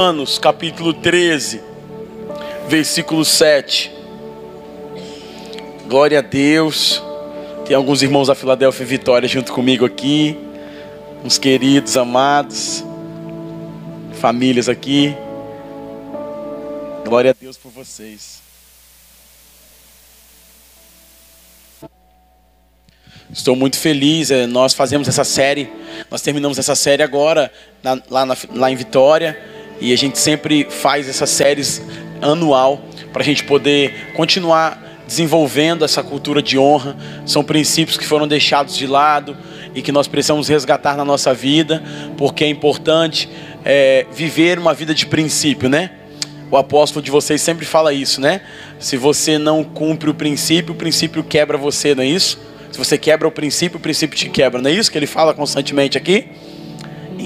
Romanos capítulo 13, versículo 7. Glória a Deus. Tem alguns irmãos da Filadélfia e Vitória junto comigo aqui. Uns queridos, amados. Famílias aqui. Glória a Deus por vocês. Estou muito feliz. é, Nós fazemos essa série. Nós terminamos essa série agora, lá, na- lá em Vitória. E a gente sempre faz essas séries anual para a gente poder continuar desenvolvendo essa cultura de honra. São princípios que foram deixados de lado e que nós precisamos resgatar na nossa vida, porque é importante é, viver uma vida de princípio, né? O apóstolo de vocês sempre fala isso, né? Se você não cumpre o princípio, o princípio quebra você, não é isso? Se você quebra o princípio, o princípio te quebra, não é isso que ele fala constantemente aqui?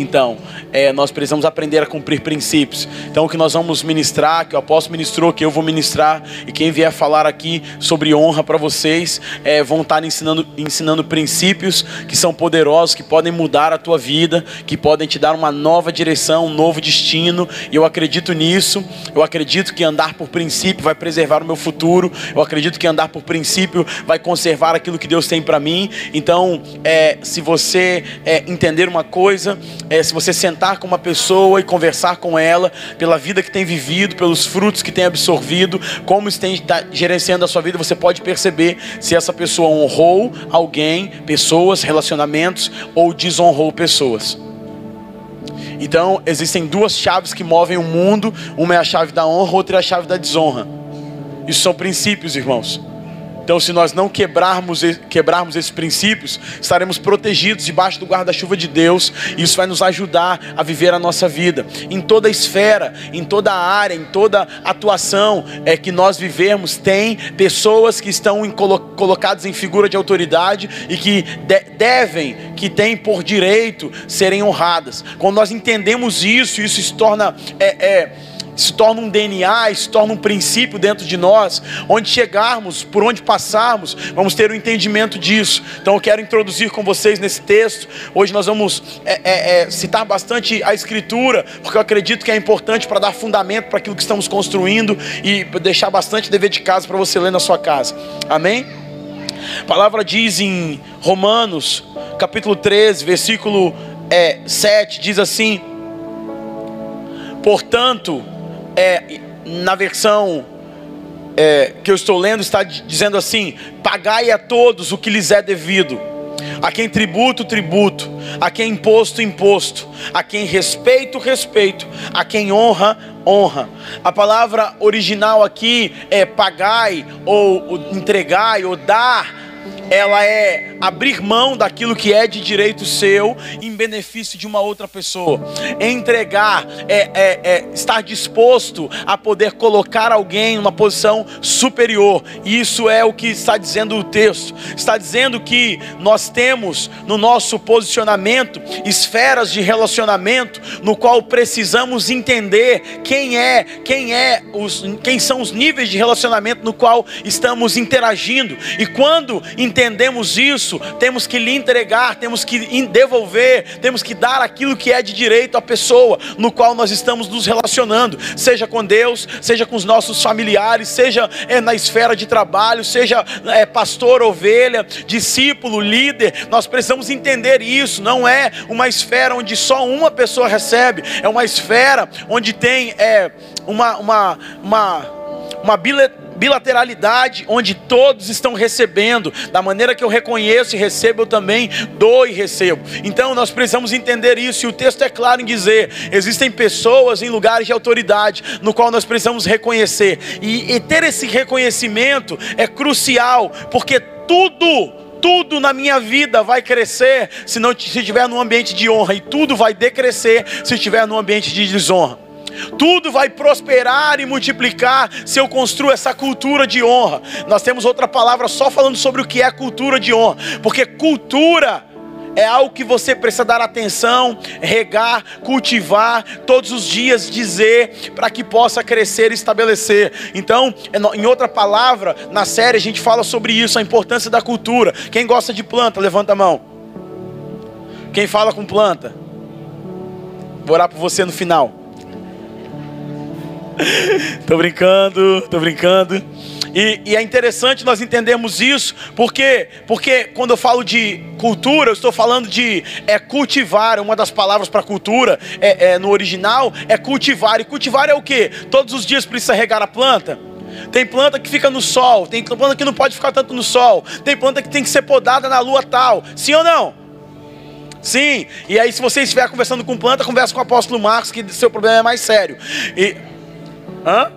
Então, é, nós precisamos aprender a cumprir princípios. Então, o que nós vamos ministrar, que o apóstolo ministrou, que eu vou ministrar, e quem vier falar aqui sobre honra para vocês, é, vão estar ensinando, ensinando princípios que são poderosos, que podem mudar a tua vida, que podem te dar uma nova direção, um novo destino. E eu acredito nisso. Eu acredito que andar por princípio vai preservar o meu futuro. Eu acredito que andar por princípio vai conservar aquilo que Deus tem para mim. Então, é, se você é, entender uma coisa, é, se você sentar com uma pessoa e conversar com ela pela vida que tem vivido, pelos frutos que tem absorvido, como está gerenciando a sua vida, você pode perceber se essa pessoa honrou alguém, pessoas, relacionamentos ou desonrou pessoas. Então, existem duas chaves que movem o mundo, uma é a chave da honra, outra é a chave da desonra. Isso são princípios, irmãos. Então, se nós não quebrarmos, quebrarmos esses princípios, estaremos protegidos debaixo do guarda-chuva de Deus, e isso vai nos ajudar a viver a nossa vida. Em toda esfera, em toda área, em toda atuação é que nós vivemos, tem pessoas que estão em colo colocadas em figura de autoridade e que de devem, que têm por direito serem honradas. Quando nós entendemos isso, isso se torna. É, é, se torna um DNA, se torna um princípio dentro de nós, onde chegarmos, por onde passarmos, vamos ter o um entendimento disso. Então eu quero introduzir com vocês nesse texto. Hoje nós vamos é, é, é, citar bastante a Escritura, porque eu acredito que é importante para dar fundamento para aquilo que estamos construindo e deixar bastante dever de casa para você ler na sua casa. Amém? A palavra diz em Romanos, capítulo 13, versículo é, 7, diz assim: Portanto, é, na versão é, que eu estou lendo, está dizendo assim: pagai a todos o que lhes é devido, a quem tributo, tributo, a quem imposto, imposto, a quem respeito, respeito, a quem honra, honra. A palavra original aqui é pagai, ou entregai, ou dar ela é abrir mão daquilo que é de direito seu em benefício de uma outra pessoa. Entregar é, é, é, estar disposto a poder colocar alguém em uma posição superior. E isso é o que está dizendo o texto. Está dizendo que nós temos no nosso posicionamento esferas de relacionamento no qual precisamos entender quem é, quem é os, quem são os níveis de relacionamento no qual estamos interagindo. E quando isso, temos que lhe entregar, temos que devolver, temos que dar aquilo que é de direito à pessoa no qual nós estamos nos relacionando, seja com Deus, seja com os nossos familiares, seja é, na esfera de trabalho, seja é, pastor, ovelha, discípulo, líder. Nós precisamos entender isso. Não é uma esfera onde só uma pessoa recebe, é uma esfera onde tem é, uma, uma, uma, uma bilateralidade onde todos estão recebendo, da maneira que eu reconheço e recebo, eu também dou e recebo. Então nós precisamos entender isso, e o texto é claro em dizer: existem pessoas em lugares de autoridade no qual nós precisamos reconhecer, e, e ter esse reconhecimento é crucial, porque tudo tudo na minha vida vai crescer se não se estiver num ambiente de honra e tudo vai decrescer se estiver num ambiente de desonra. Tudo vai prosperar e multiplicar se eu construo essa cultura de honra. Nós temos outra palavra só falando sobre o que é cultura de honra, porque cultura é algo que você precisa dar atenção, regar, cultivar, todos os dias dizer, para que possa crescer e estabelecer. Então, em outra palavra, na série a gente fala sobre isso, a importância da cultura. Quem gosta de planta, levanta a mão. Quem fala com planta? Vou orar por você no final. tô brincando, tô brincando. E, e, é interessante nós entendermos isso, porque, porque quando eu falo de cultura, eu estou falando de é, cultivar. Uma das palavras para cultura é, é, no original é cultivar. E cultivar é o que? Todos os dias precisa regar a planta. Tem planta que fica no sol, tem planta que não pode ficar tanto no sol, tem planta que tem que ser podada na lua tal. Sim ou não? Sim. E aí, se você estiver conversando com planta, conversa com o apóstolo Marcos, que seu problema é mais sério. E. Hã?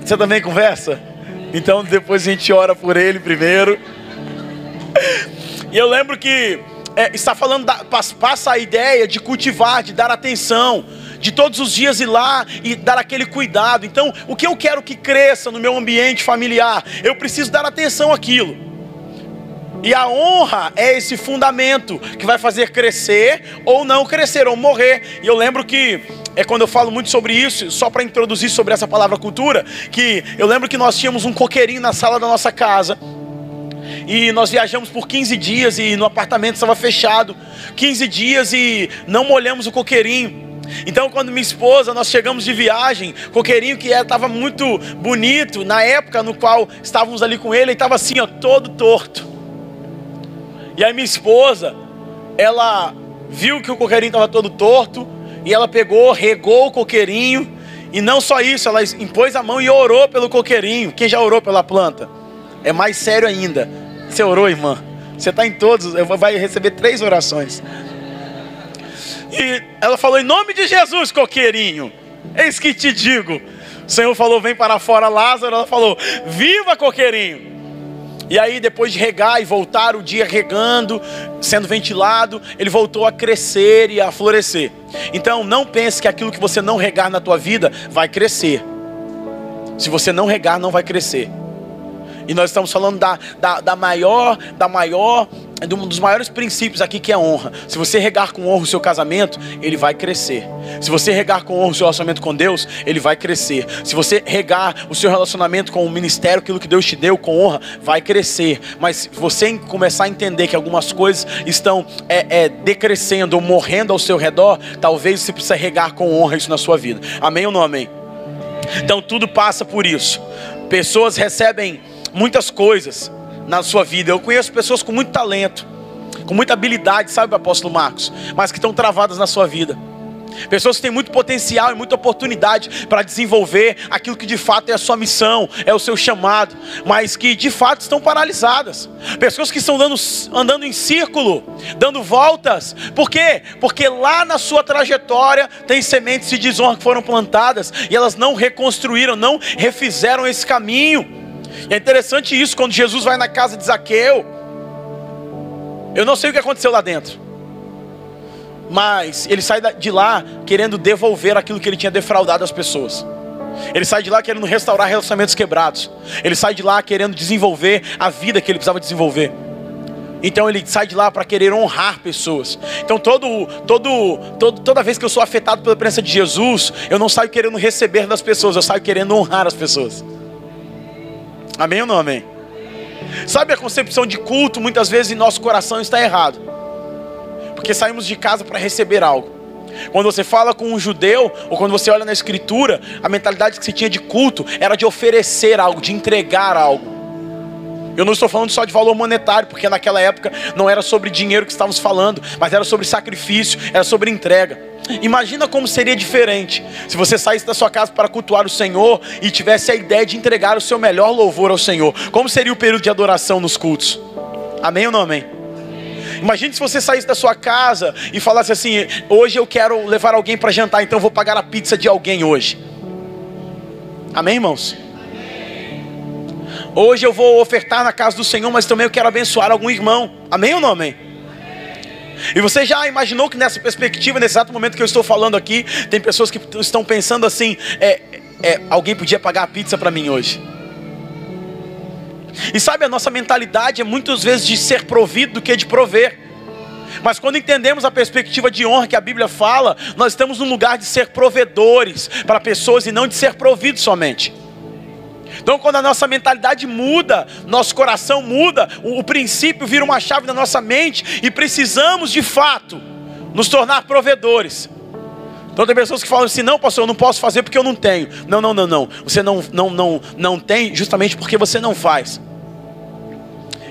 Você também conversa? Então depois a gente ora por ele primeiro. E eu lembro que é, está falando, da, passa a ideia de cultivar, de dar atenção, de todos os dias ir lá e dar aquele cuidado. Então, o que eu quero que cresça no meu ambiente familiar, eu preciso dar atenção àquilo. E a honra é esse fundamento que vai fazer crescer ou não crescer, ou morrer. E eu lembro que é quando eu falo muito sobre isso, só para introduzir sobre essa palavra cultura, que eu lembro que nós tínhamos um coqueirinho na sala da nossa casa. E nós viajamos por 15 dias e no apartamento estava fechado. 15 dias e não molhamos o coqueirinho. Então, quando minha esposa, nós chegamos de viagem, coqueirinho que estava muito bonito, na época no qual estávamos ali com ele, ele estava assim, ó, todo torto. E aí minha esposa, ela viu que o coqueirinho estava todo torto, e ela pegou, regou o coqueirinho. E não só isso, ela impôs a mão e orou pelo coqueirinho. Quem já orou pela planta? É mais sério ainda. Você orou, irmã? Você está em todos, vai receber três orações. E ela falou: Em nome de Jesus, coqueirinho, eis que te digo. O Senhor falou: Vem para fora, Lázaro. Ela falou: Viva, coqueirinho. E aí, depois de regar e voltar o dia regando, sendo ventilado, ele voltou a crescer e a florescer. Então, não pense que aquilo que você não regar na tua vida vai crescer. Se você não regar, não vai crescer. E nós estamos falando da, da, da maior, da maior é um dos maiores princípios aqui que é honra. Se você regar com honra o seu casamento, ele vai crescer. Se você regar com honra o seu relacionamento com Deus, ele vai crescer. Se você regar o seu relacionamento com o ministério, aquilo que Deus te deu com honra, vai crescer. Mas se você começar a entender que algumas coisas estão é, é, decrescendo ou morrendo ao seu redor, talvez você precise regar com honra isso na sua vida. Amém ou não amém? Então tudo passa por isso. Pessoas recebem muitas coisas na sua vida. Eu conheço pessoas com muito talento, com muita habilidade, sabe, apóstolo Marcos, mas que estão travadas na sua vida. Pessoas que têm muito potencial e muita oportunidade para desenvolver aquilo que de fato é a sua missão, é o seu chamado, mas que de fato estão paralisadas. Pessoas que estão dando, andando em círculo, dando voltas. Por quê? Porque lá na sua trajetória tem sementes de desonra que foram plantadas e elas não reconstruíram, não refizeram esse caminho. E é interessante isso quando Jesus vai na casa de Zaqueu. Eu não sei o que aconteceu lá dentro. Mas ele sai de lá querendo devolver aquilo que ele tinha defraudado às pessoas. Ele sai de lá querendo restaurar relacionamentos quebrados. Ele sai de lá querendo desenvolver a vida que ele precisava desenvolver. Então ele sai de lá para querer honrar pessoas. Então todo, todo, todo, toda vez que eu sou afetado pela presença de Jesus, eu não saio querendo receber das pessoas, eu saio querendo honrar as pessoas. Amém ou não amém? Sabe a concepção de culto muitas vezes em nosso coração está errado. Porque saímos de casa para receber algo. Quando você fala com um judeu, ou quando você olha na escritura, a mentalidade que se tinha de culto era de oferecer algo, de entregar algo. Eu não estou falando só de valor monetário, porque naquela época não era sobre dinheiro que estávamos falando, mas era sobre sacrifício, era sobre entrega. Imagina como seria diferente se você saísse da sua casa para cultuar o Senhor e tivesse a ideia de entregar o seu melhor louvor ao Senhor. Como seria o período de adoração nos cultos? Amém ou não amém? Imagine se você saísse da sua casa e falasse assim: hoje eu quero levar alguém para jantar, então vou pagar a pizza de alguém hoje. Amém, irmãos? Hoje eu vou ofertar na casa do Senhor, mas também eu quero abençoar algum irmão. Amém ou não amém? E você já imaginou que nessa perspectiva, nesse exato momento que eu estou falando aqui, tem pessoas que estão pensando assim: é, é, alguém podia pagar a pizza para mim hoje? E sabe, a nossa mentalidade é muitas vezes de ser provido do que de prover. Mas quando entendemos a perspectiva de honra que a Bíblia fala, nós estamos no lugar de ser provedores para pessoas e não de ser providos somente. Então, quando a nossa mentalidade muda, nosso coração muda, o, o princípio vira uma chave na nossa mente e precisamos de fato nos tornar provedores. Então tem pessoas que falam assim: "Não, pastor, eu não posso fazer porque eu não tenho". Não, não, não, não. Você não não não não tem justamente porque você não faz.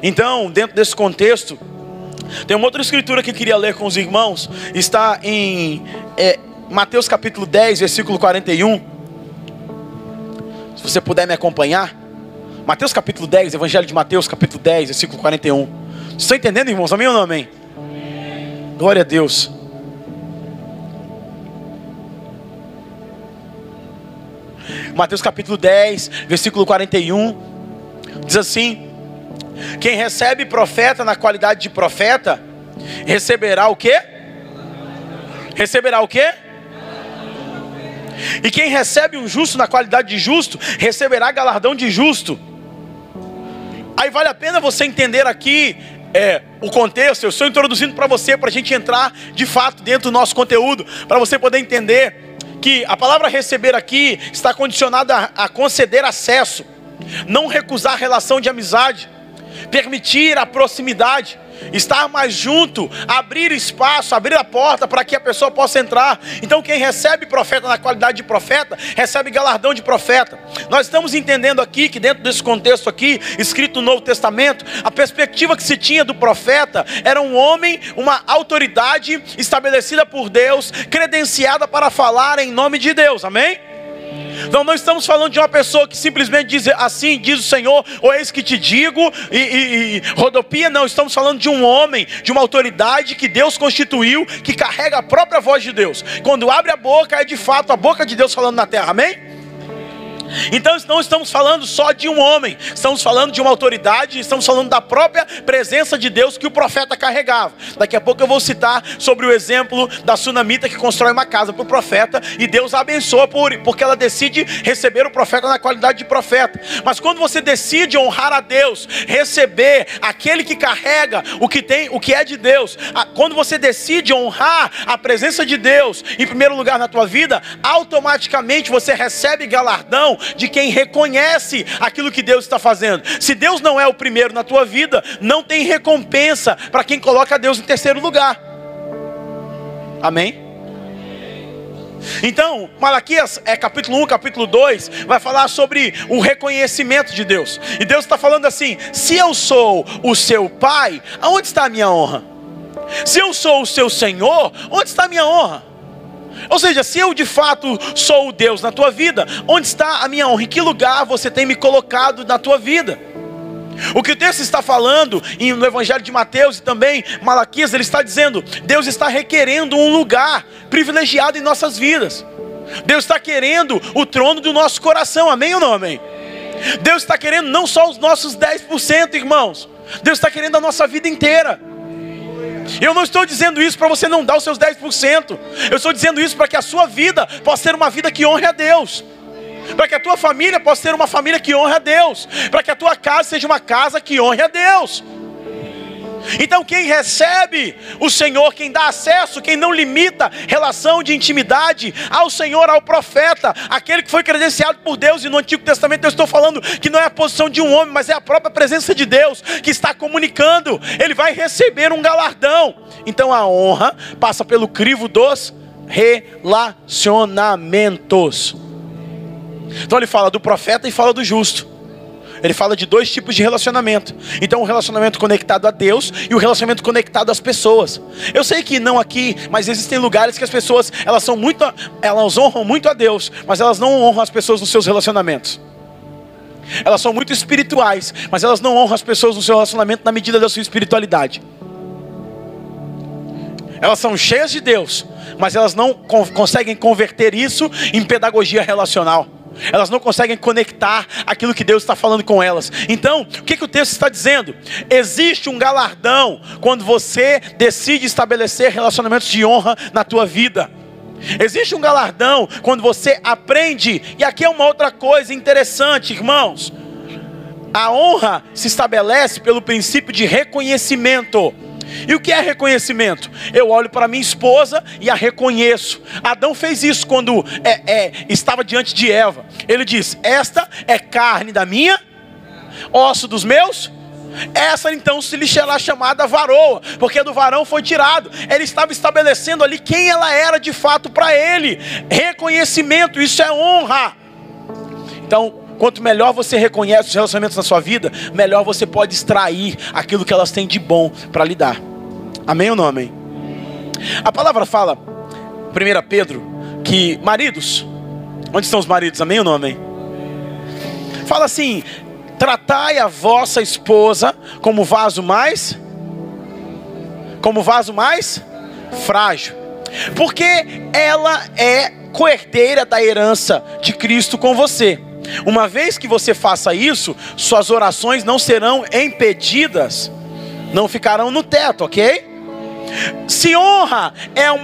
Então, dentro desse contexto, tem uma outra escritura que eu queria ler com os irmãos, está em é, Mateus capítulo 10, versículo 41. Você puder me acompanhar. Mateus capítulo 10, Evangelho de Mateus capítulo 10, versículo 41. Vocês estão entendendo, irmãos? Amém ou não amém? Glória a Deus. Mateus capítulo 10, versículo 41. Diz assim: Quem recebe profeta na qualidade de profeta, receberá o quê? Receberá o quê? E quem recebe um justo na qualidade de justo, receberá galardão de justo. Aí vale a pena você entender aqui é, o contexto. Eu estou introduzindo para você, para a gente entrar de fato dentro do nosso conteúdo, para você poder entender que a palavra receber aqui está condicionada a, a conceder acesso, não recusar relação de amizade, permitir a proximidade estar mais junto, abrir espaço, abrir a porta para que a pessoa possa entrar. Então, quem recebe profeta na qualidade de profeta, recebe galardão de profeta. Nós estamos entendendo aqui que, dentro desse contexto aqui, escrito no Novo Testamento, a perspectiva que se tinha do profeta era um homem, uma autoridade estabelecida por Deus, credenciada para falar em nome de Deus, amém? Então não estamos falando de uma pessoa que simplesmente diz assim, diz o Senhor, ou eis que te digo, e, e, e rodopia, não, estamos falando de um homem, de uma autoridade que Deus constituiu, que carrega a própria voz de Deus. Quando abre a boca, é de fato a boca de Deus falando na terra, amém? Então não estamos falando só de um homem, estamos falando de uma autoridade, estamos falando da própria presença de Deus que o profeta carregava. Daqui a pouco eu vou citar sobre o exemplo da sunamita que constrói uma casa para o profeta e Deus a abençoa por, porque ela decide receber o profeta na qualidade de profeta. Mas quando você decide honrar a Deus, receber aquele que carrega o que tem, o que é de Deus, quando você decide honrar a presença de Deus em primeiro lugar na tua vida, automaticamente você recebe galardão de quem reconhece aquilo que Deus está fazendo. Se Deus não é o primeiro na tua vida, não tem recompensa para quem coloca Deus em terceiro lugar. Amém? Então, Malaquias é capítulo 1, capítulo 2, vai falar sobre o reconhecimento de Deus. E Deus está falando assim: se eu sou o seu pai, aonde está a minha honra? Se eu sou o seu Senhor, onde está a minha honra? Ou seja, se eu de fato sou o Deus na tua vida, onde está a minha honra? Em que lugar você tem me colocado na tua vida? O que o texto está falando no Evangelho de Mateus e também Malaquias, ele está dizendo: Deus está requerendo um lugar privilegiado em nossas vidas. Deus está querendo o trono do nosso coração, amém ou não amém? Deus está querendo não só os nossos 10%, irmãos, Deus está querendo a nossa vida inteira. Eu não estou dizendo isso para você não dar os seus 10%. Eu estou dizendo isso para que a sua vida possa ser uma vida que honre a Deus. Para que a tua família possa ser uma família que honre a Deus. Para que a tua casa seja uma casa que honre a Deus. Então, quem recebe o Senhor, quem dá acesso, quem não limita relação de intimidade ao Senhor, ao profeta, aquele que foi credenciado por Deus, e no Antigo Testamento eu estou falando que não é a posição de um homem, mas é a própria presença de Deus que está comunicando, ele vai receber um galardão. Então, a honra passa pelo crivo dos relacionamentos. Então, ele fala do profeta e fala do justo. Ele fala de dois tipos de relacionamento. Então, o relacionamento conectado a Deus e o relacionamento conectado às pessoas. Eu sei que não aqui, mas existem lugares que as pessoas, elas são muito, elas honram muito a Deus, mas elas não honram as pessoas nos seus relacionamentos. Elas são muito espirituais, mas elas não honram as pessoas no seu relacionamento na medida da sua espiritualidade. Elas são cheias de Deus, mas elas não conseguem converter isso em pedagogia relacional. Elas não conseguem conectar aquilo que Deus está falando com elas. Então, o que, que o texto está dizendo? Existe um galardão quando você decide estabelecer relacionamentos de honra na tua vida. Existe um galardão quando você aprende. E aqui é uma outra coisa interessante, irmãos. A honra se estabelece pelo princípio de reconhecimento. E o que é reconhecimento? Eu olho para minha esposa e a reconheço. Adão fez isso quando é, é, estava diante de Eva. Ele diz: Esta é carne da minha, osso dos meus. Essa então se lhe será chamada varoa, porque do varão foi tirado. Ele estava estabelecendo ali quem ela era de fato para ele. Reconhecimento, isso é honra. Então, quanto melhor você reconhece os relacionamentos na sua vida, melhor você pode extrair aquilo que elas têm de bom para lhe dar. Amém ou não amém? A palavra fala, 1 Pedro, que maridos, onde estão os maridos? Amém ou não amém? Fala assim: tratai a vossa esposa como vaso mais como vaso mais frágil, porque ela é coerdeira da herança de Cristo com você. Uma vez que você faça isso, suas orações não serão impedidas, não ficarão no teto, ok? Se honra é um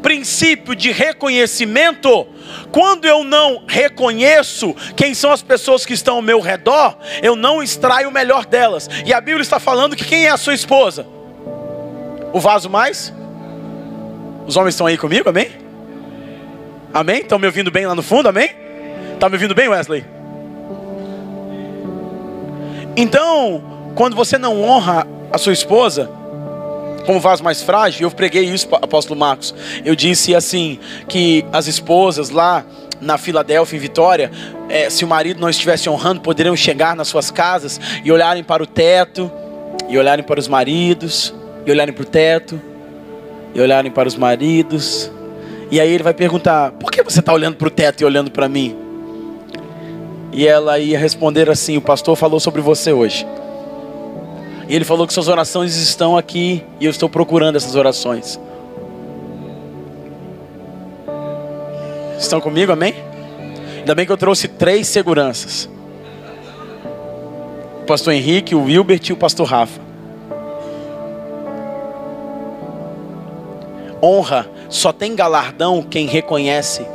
princípio de reconhecimento, quando eu não reconheço quem são as pessoas que estão ao meu redor, eu não extraio o melhor delas. E a Bíblia está falando que quem é a sua esposa? O vaso mais? Os homens estão aí comigo, amém? Amém? Estão me ouvindo bem lá no fundo, amém? Está me ouvindo bem, Wesley? Então, quando você não honra a sua esposa, como vaso mais frágil, eu preguei isso, apóstolo Marcos. Eu disse assim: que as esposas lá na Filadélfia, em Vitória, é, se o marido não estivesse honrando, poderiam chegar nas suas casas e olharem para o teto, e olharem para os maridos, e olharem para o teto, e olharem para os maridos. E aí ele vai perguntar: por que você está olhando para o teto e olhando para mim? E ela ia responder assim: o pastor falou sobre você hoje. E ele falou que suas orações estão aqui e eu estou procurando essas orações. Estão comigo, amém? Ainda bem que eu trouxe três seguranças: o pastor Henrique, o Wilbert e o pastor Rafa. Honra só tem galardão quem reconhece,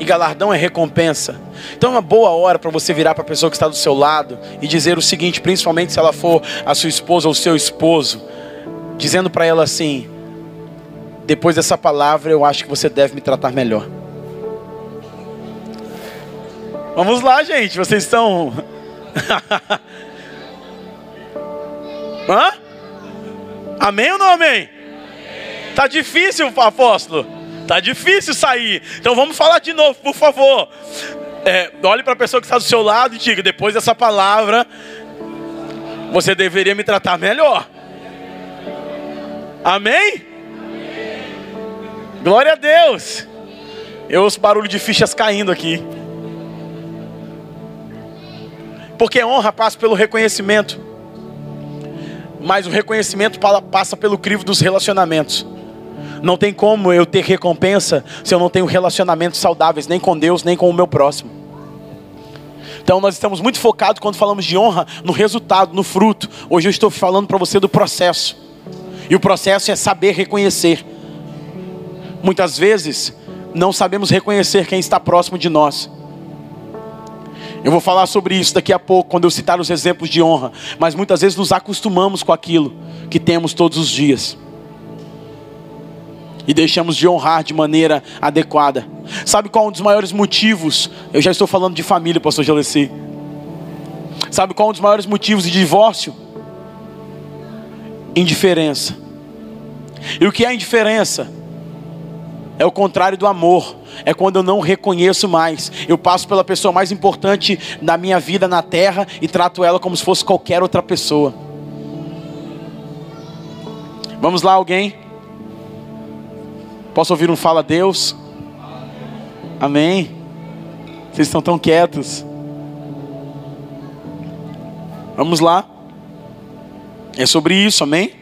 e galardão é recompensa. Então é uma boa hora para você virar para a pessoa que está do seu lado e dizer o seguinte, principalmente se ela for a sua esposa ou seu esposo, dizendo para ela assim: depois dessa palavra, eu acho que você deve me tratar melhor. Vamos lá, gente, vocês estão. Hã? Amém ou não amém? Tá difícil, apóstolo. Tá difícil sair. Então vamos falar de novo, por favor é, olhe para a pessoa que está do seu lado e diga: depois dessa palavra, você deveria me tratar melhor. Amém? Glória a Deus. Eu ouço barulho de fichas caindo aqui. Porque honra passa pelo reconhecimento. Mas o reconhecimento passa pelo crivo dos relacionamentos. Não tem como eu ter recompensa se eu não tenho relacionamentos saudáveis, nem com Deus, nem com o meu próximo. Então nós estamos muito focados quando falamos de honra no resultado, no fruto. Hoje eu estou falando para você do processo. E o processo é saber reconhecer. Muitas vezes não sabemos reconhecer quem está próximo de nós. Eu vou falar sobre isso daqui a pouco, quando eu citar os exemplos de honra. Mas muitas vezes nos acostumamos com aquilo que temos todos os dias e deixamos de honrar de maneira adequada. Sabe qual é um dos maiores motivos? Eu já estou falando de família, pastor Jaleci. Sabe qual é um dos maiores motivos de divórcio? Indiferença. E o que é indiferença? É o contrário do amor. É quando eu não reconheço mais. Eu passo pela pessoa mais importante da minha vida na terra e trato ela como se fosse qualquer outra pessoa. Vamos lá, alguém? Posso ouvir um fala Deus? Amém. Vocês estão tão quietos. Vamos lá. É sobre isso, amém?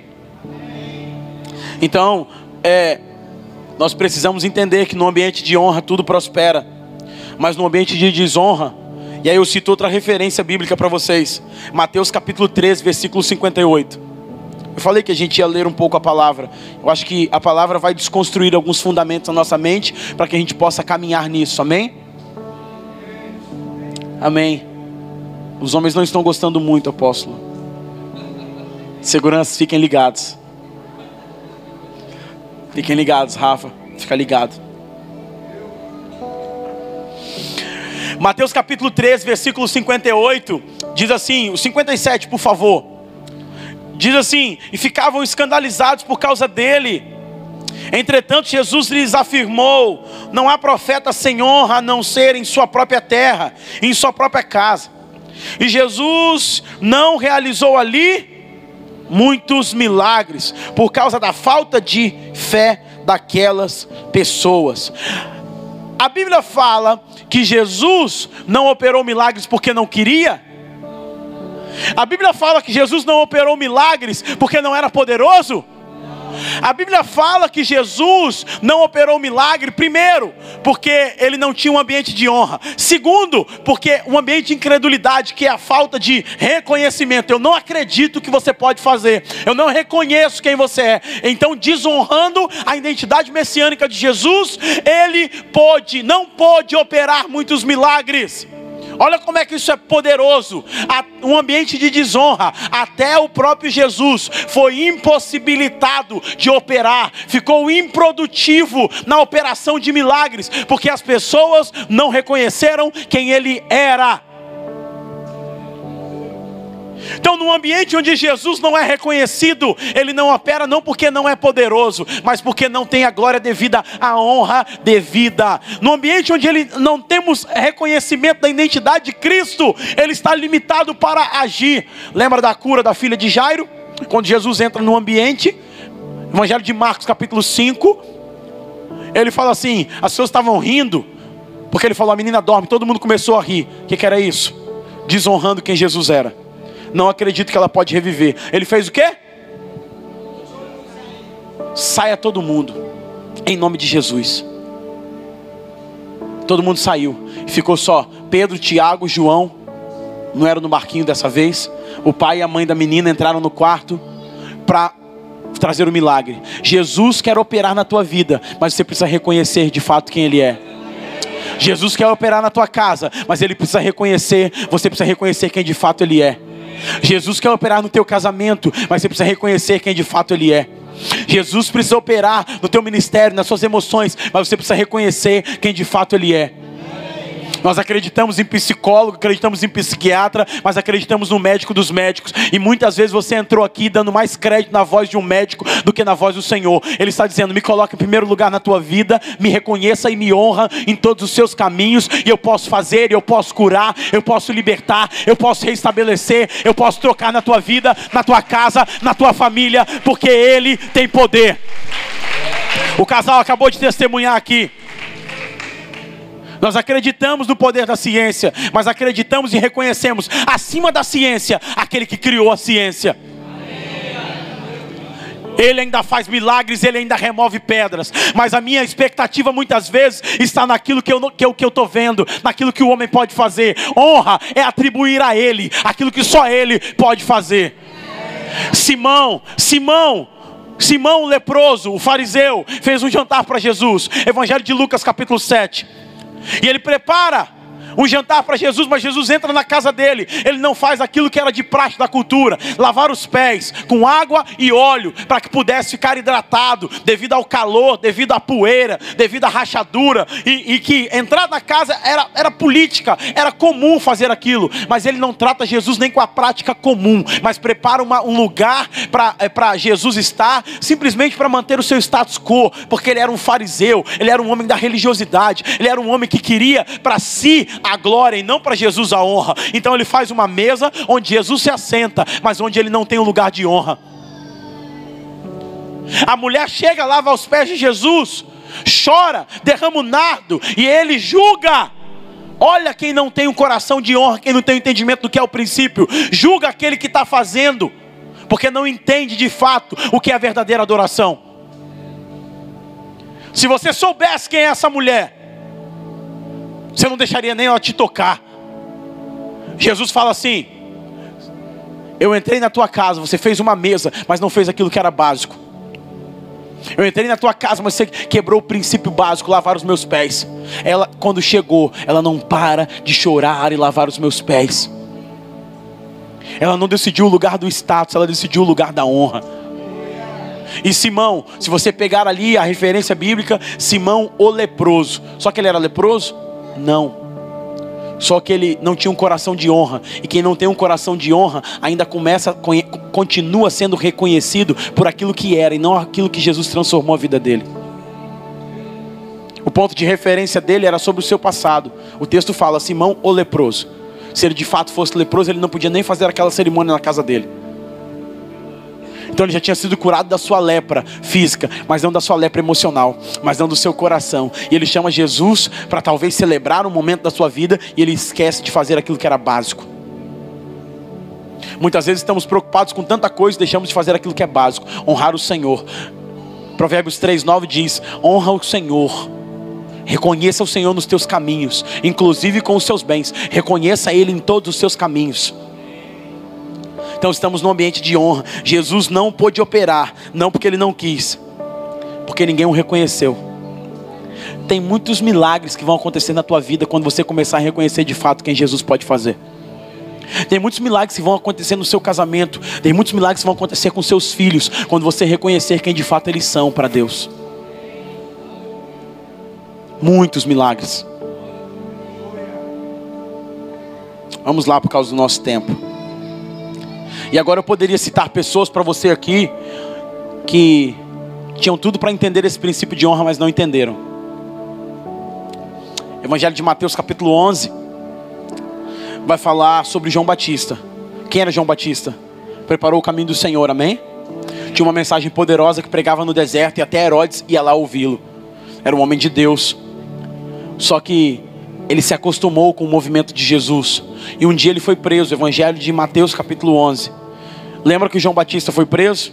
Então, é, nós precisamos entender que no ambiente de honra tudo prospera, mas no ambiente de desonra, e aí eu cito outra referência bíblica para vocês, Mateus capítulo 13, versículo 58. Eu falei que a gente ia ler um pouco a palavra. Eu acho que a palavra vai desconstruir alguns fundamentos na nossa mente para que a gente possa caminhar nisso. Amém? Amém. Os homens não estão gostando muito, apóstolo. Segurança, fiquem ligados. Fiquem ligados, Rafa. Fica ligado. Mateus capítulo 13, versículo 58, diz assim: o 57, por favor. Diz assim: e ficavam escandalizados por causa dele. Entretanto, Jesus lhes afirmou: não há profeta sem honra a não ser em sua própria terra, em sua própria casa. E Jesus não realizou ali muitos milagres por causa da falta de fé daquelas pessoas. A Bíblia fala que Jesus não operou milagres porque não queria. A Bíblia fala que Jesus não operou milagres porque não era poderoso. A Bíblia fala que Jesus não operou milagre, primeiro, porque ele não tinha um ambiente de honra. Segundo, porque um ambiente de incredulidade, que é a falta de reconhecimento. Eu não acredito que você pode fazer. Eu não reconheço quem você é. Então, desonrando a identidade messiânica de Jesus, ele pôde, não pôde operar muitos milagres. Olha como é que isso é poderoso. Um ambiente de desonra. Até o próprio Jesus foi impossibilitado de operar, ficou improdutivo na operação de milagres, porque as pessoas não reconheceram quem ele era. Então, num ambiente onde Jesus não é reconhecido, ele não opera não porque não é poderoso, mas porque não tem a glória devida, a honra devida. No ambiente onde ele não temos reconhecimento da identidade de Cristo, ele está limitado para agir. Lembra da cura da filha de Jairo? Quando Jesus entra no ambiente, Evangelho de Marcos, capítulo 5, ele fala assim: as pessoas estavam rindo, porque ele falou: a menina dorme, todo mundo começou a rir. O que, que era isso? Desonrando quem Jesus era não acredito que ela pode reviver. Ele fez o quê? Saia todo mundo, em nome de Jesus. Todo mundo saiu, ficou só Pedro, Tiago, João. Não era no barquinho dessa vez. O pai e a mãe da menina entraram no quarto para trazer o milagre. Jesus quer operar na tua vida, mas você precisa reconhecer de fato quem Ele é. Jesus quer operar na tua casa, mas Ele precisa reconhecer, você precisa reconhecer quem de fato Ele é. Jesus quer operar no teu casamento, mas você precisa reconhecer quem de fato Ele é. Jesus precisa operar no teu ministério, nas suas emoções, mas você precisa reconhecer quem de fato Ele é. Nós acreditamos em psicólogo, acreditamos em psiquiatra, mas acreditamos no médico dos médicos. E muitas vezes você entrou aqui dando mais crédito na voz de um médico do que na voz do Senhor. Ele está dizendo: me coloque em primeiro lugar na tua vida, me reconheça e me honra em todos os seus caminhos, e eu posso fazer, eu posso curar, eu posso libertar, eu posso restabelecer, eu posso trocar na tua vida, na tua casa, na tua família, porque Ele tem poder. O casal acabou de testemunhar aqui. Nós acreditamos no poder da ciência, mas acreditamos e reconhecemos acima da ciência aquele que criou a ciência. Ele ainda faz milagres, ele ainda remove pedras. Mas a minha expectativa muitas vezes está naquilo que eu estou que eu, que eu vendo, naquilo que o homem pode fazer. Honra é atribuir a ele aquilo que só ele pode fazer. Simão, Simão, Simão o leproso, o fariseu, fez um jantar para Jesus. Evangelho de Lucas, capítulo 7. E ele prepara um jantar para Jesus, mas Jesus entra na casa dele. Ele não faz aquilo que era de praxe da cultura: lavar os pés com água e óleo, para que pudesse ficar hidratado, devido ao calor, devido à poeira, devido à rachadura. E, e que entrar na casa era, era política, era comum fazer aquilo. Mas ele não trata Jesus nem com a prática comum, mas prepara uma, um lugar para é, Jesus estar, simplesmente para manter o seu status quo, porque ele era um fariseu, ele era um homem da religiosidade, ele era um homem que queria para si a glória e não para Jesus a honra. Então ele faz uma mesa onde Jesus se assenta, mas onde ele não tem um lugar de honra. A mulher chega, lava os pés de Jesus, chora, derrama o nardo e ele julga. Olha quem não tem um coração de honra, quem não tem um entendimento do que é o princípio, julga aquele que está fazendo, porque não entende de fato o que é a verdadeira adoração. Se você soubesse quem é essa mulher, você não deixaria nem ela te tocar. Jesus fala assim: Eu entrei na tua casa, você fez uma mesa, mas não fez aquilo que era básico. Eu entrei na tua casa, mas você quebrou o princípio básico, lavar os meus pés. Ela, quando chegou, ela não para de chorar e lavar os meus pés. Ela não decidiu o lugar do status, ela decidiu o lugar da honra. E Simão, se você pegar ali a referência bíblica, Simão o leproso. Só que ele era leproso? Não. Só que ele não tinha um coração de honra. E quem não tem um coração de honra ainda começa continua sendo reconhecido por aquilo que era e não aquilo que Jesus transformou a vida dele. O ponto de referência dele era sobre o seu passado. O texto fala: Simão, o leproso. Se ele de fato fosse leproso, ele não podia nem fazer aquela cerimônia na casa dele. Então ele já tinha sido curado da sua lepra física, mas não da sua lepra emocional, mas não do seu coração. E ele chama Jesus para talvez celebrar um momento da sua vida e ele esquece de fazer aquilo que era básico. Muitas vezes estamos preocupados com tanta coisa e deixamos de fazer aquilo que é básico, honrar o Senhor. Provérbios 3:9 diz: "Honra o Senhor Reconheça o Senhor nos teus caminhos, inclusive com os seus bens. Reconheça Ele em todos os seus caminhos. Então estamos num ambiente de honra. Jesus não pôde operar, não porque Ele não quis, porque ninguém o reconheceu. Tem muitos milagres que vão acontecer na tua vida quando você começar a reconhecer de fato quem Jesus pode fazer. Tem muitos milagres que vão acontecer no seu casamento. Tem muitos milagres que vão acontecer com seus filhos. Quando você reconhecer quem de fato eles são para Deus. Muitos milagres. Vamos lá por causa do nosso tempo. E agora eu poderia citar pessoas para você aqui que tinham tudo para entender esse princípio de honra, mas não entenderam. Evangelho de Mateus, capítulo 11, vai falar sobre João Batista. Quem era João Batista? Preparou o caminho do Senhor, amém? Tinha uma mensagem poderosa que pregava no deserto e até Herodes ia lá ouvi-lo. Era um homem de Deus. Só que ele se acostumou com o movimento de Jesus. E um dia ele foi preso, Evangelho de Mateus, capítulo 11. Lembra que João Batista foi preso?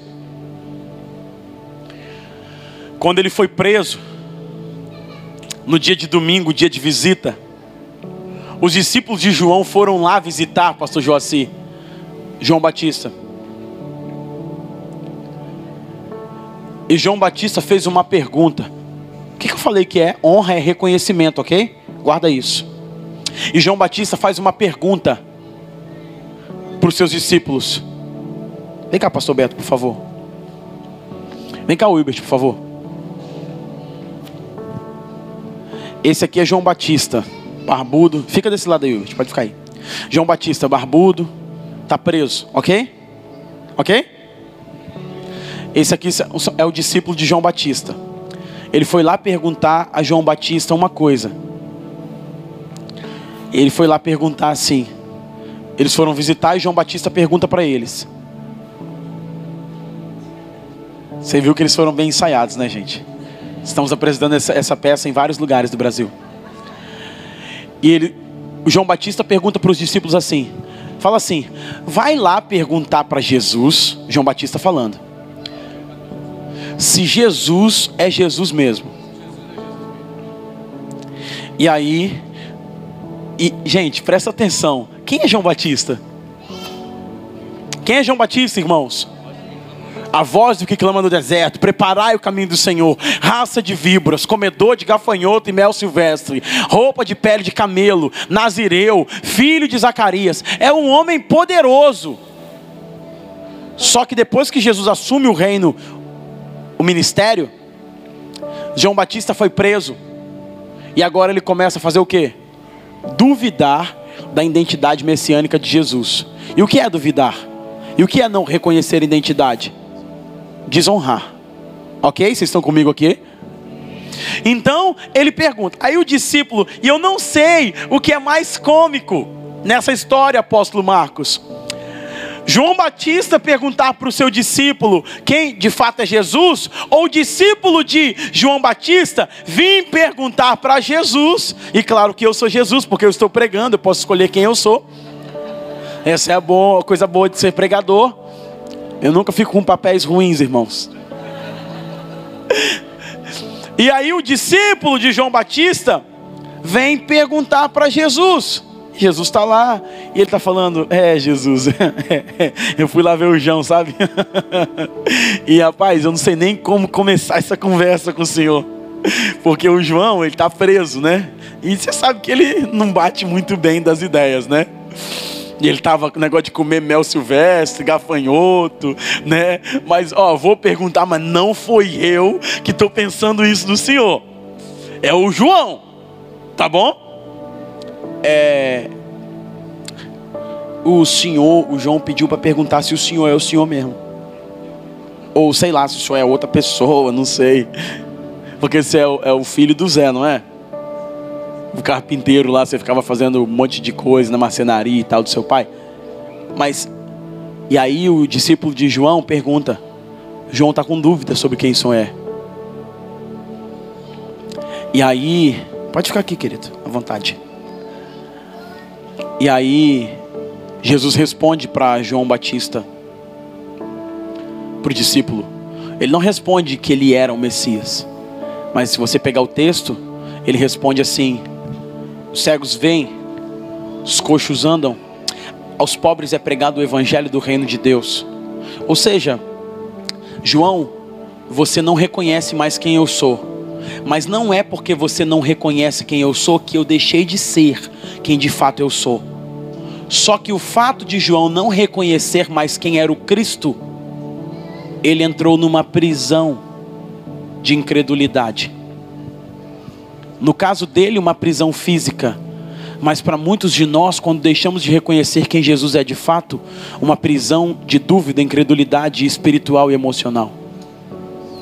Quando ele foi preso, no dia de domingo, dia de visita, os discípulos de João foram lá visitar, pastor Joaci, João Batista. E João Batista fez uma pergunta. O que, que eu falei que é? Honra é reconhecimento, ok? Guarda isso. E João Batista faz uma pergunta para os seus discípulos. Vem cá, pastor Beto, por favor. Vem cá, Wilbert, por favor. Esse aqui é João Batista, barbudo. Fica desse lado aí, Wilbert, pode ficar aí. João Batista, barbudo, está preso, ok? Ok? Esse aqui é o discípulo de João Batista ele foi lá perguntar a João Batista uma coisa. Ele foi lá perguntar assim. Eles foram visitar e João Batista pergunta para eles. Você viu que eles foram bem ensaiados, né, gente? Estamos apresentando essa, essa peça em vários lugares do Brasil. E ele, o João Batista pergunta para os discípulos assim: fala assim, vai lá perguntar para Jesus, João Batista falando se Jesus é Jesus mesmo. E aí, e, gente, presta atenção. Quem é João Batista? Quem é João Batista, irmãos? A voz do que clama no deserto, preparai o caminho do Senhor, raça de víboras, comedor de gafanhoto e mel silvestre, roupa de pele de camelo, nazireu, filho de Zacarias, é um homem poderoso. Só que depois que Jesus assume o reino, o ministério, João Batista foi preso. E agora ele começa a fazer o quê? Duvidar da identidade messiânica de Jesus. E o que é duvidar? E o que é não reconhecer identidade? Desonrar. Ok? Vocês estão comigo aqui? Então ele pergunta. Aí o discípulo, e eu não sei o que é mais cômico nessa história, apóstolo Marcos. João Batista perguntar para o seu discípulo quem de fato é Jesus, ou o discípulo de João Batista vir perguntar para Jesus, e claro que eu sou Jesus, porque eu estou pregando, eu posso escolher quem eu sou. Essa é a boa, coisa boa de ser pregador. Eu nunca fico com papéis ruins, irmãos. E aí o discípulo de João Batista vem perguntar para Jesus. Jesus está lá e ele está falando: É, Jesus, eu fui lá ver o João, sabe? e rapaz, eu não sei nem como começar essa conversa com o Senhor, porque o João, ele está preso, né? E você sabe que ele não bate muito bem das ideias, né? E ele tava com negócio de comer mel silvestre, gafanhoto, né? Mas, ó, vou perguntar, mas não foi eu que estou pensando isso do Senhor. É o João, tá bom? É... o senhor, o João pediu para perguntar se o senhor é o senhor mesmo. Ou sei lá, se o senhor é outra pessoa, não sei. Porque você é é o filho do Zé, não é? Carpinteiro lá, você ficava fazendo um monte de coisa na marcenaria e tal do seu pai. Mas, e aí o discípulo de João pergunta: João está com dúvida sobre quem isso é. E aí, pode ficar aqui, querido, à vontade. E aí, Jesus responde para João Batista, para o discípulo. Ele não responde que ele era o Messias, mas se você pegar o texto, ele responde assim: os cegos veem, os coxos andam, aos pobres é pregado o evangelho do reino de Deus. Ou seja, João, você não reconhece mais quem eu sou, mas não é porque você não reconhece quem eu sou que eu deixei de ser quem de fato eu sou. Só que o fato de João não reconhecer mais quem era o Cristo, ele entrou numa prisão de incredulidade. No caso dele, uma prisão física, mas para muitos de nós, quando deixamos de reconhecer quem Jesus é de fato, uma prisão de dúvida, incredulidade espiritual e emocional.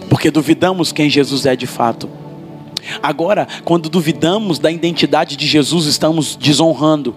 Porque duvidamos quem Jesus é de fato. Agora, quando duvidamos da identidade de Jesus, estamos desonrando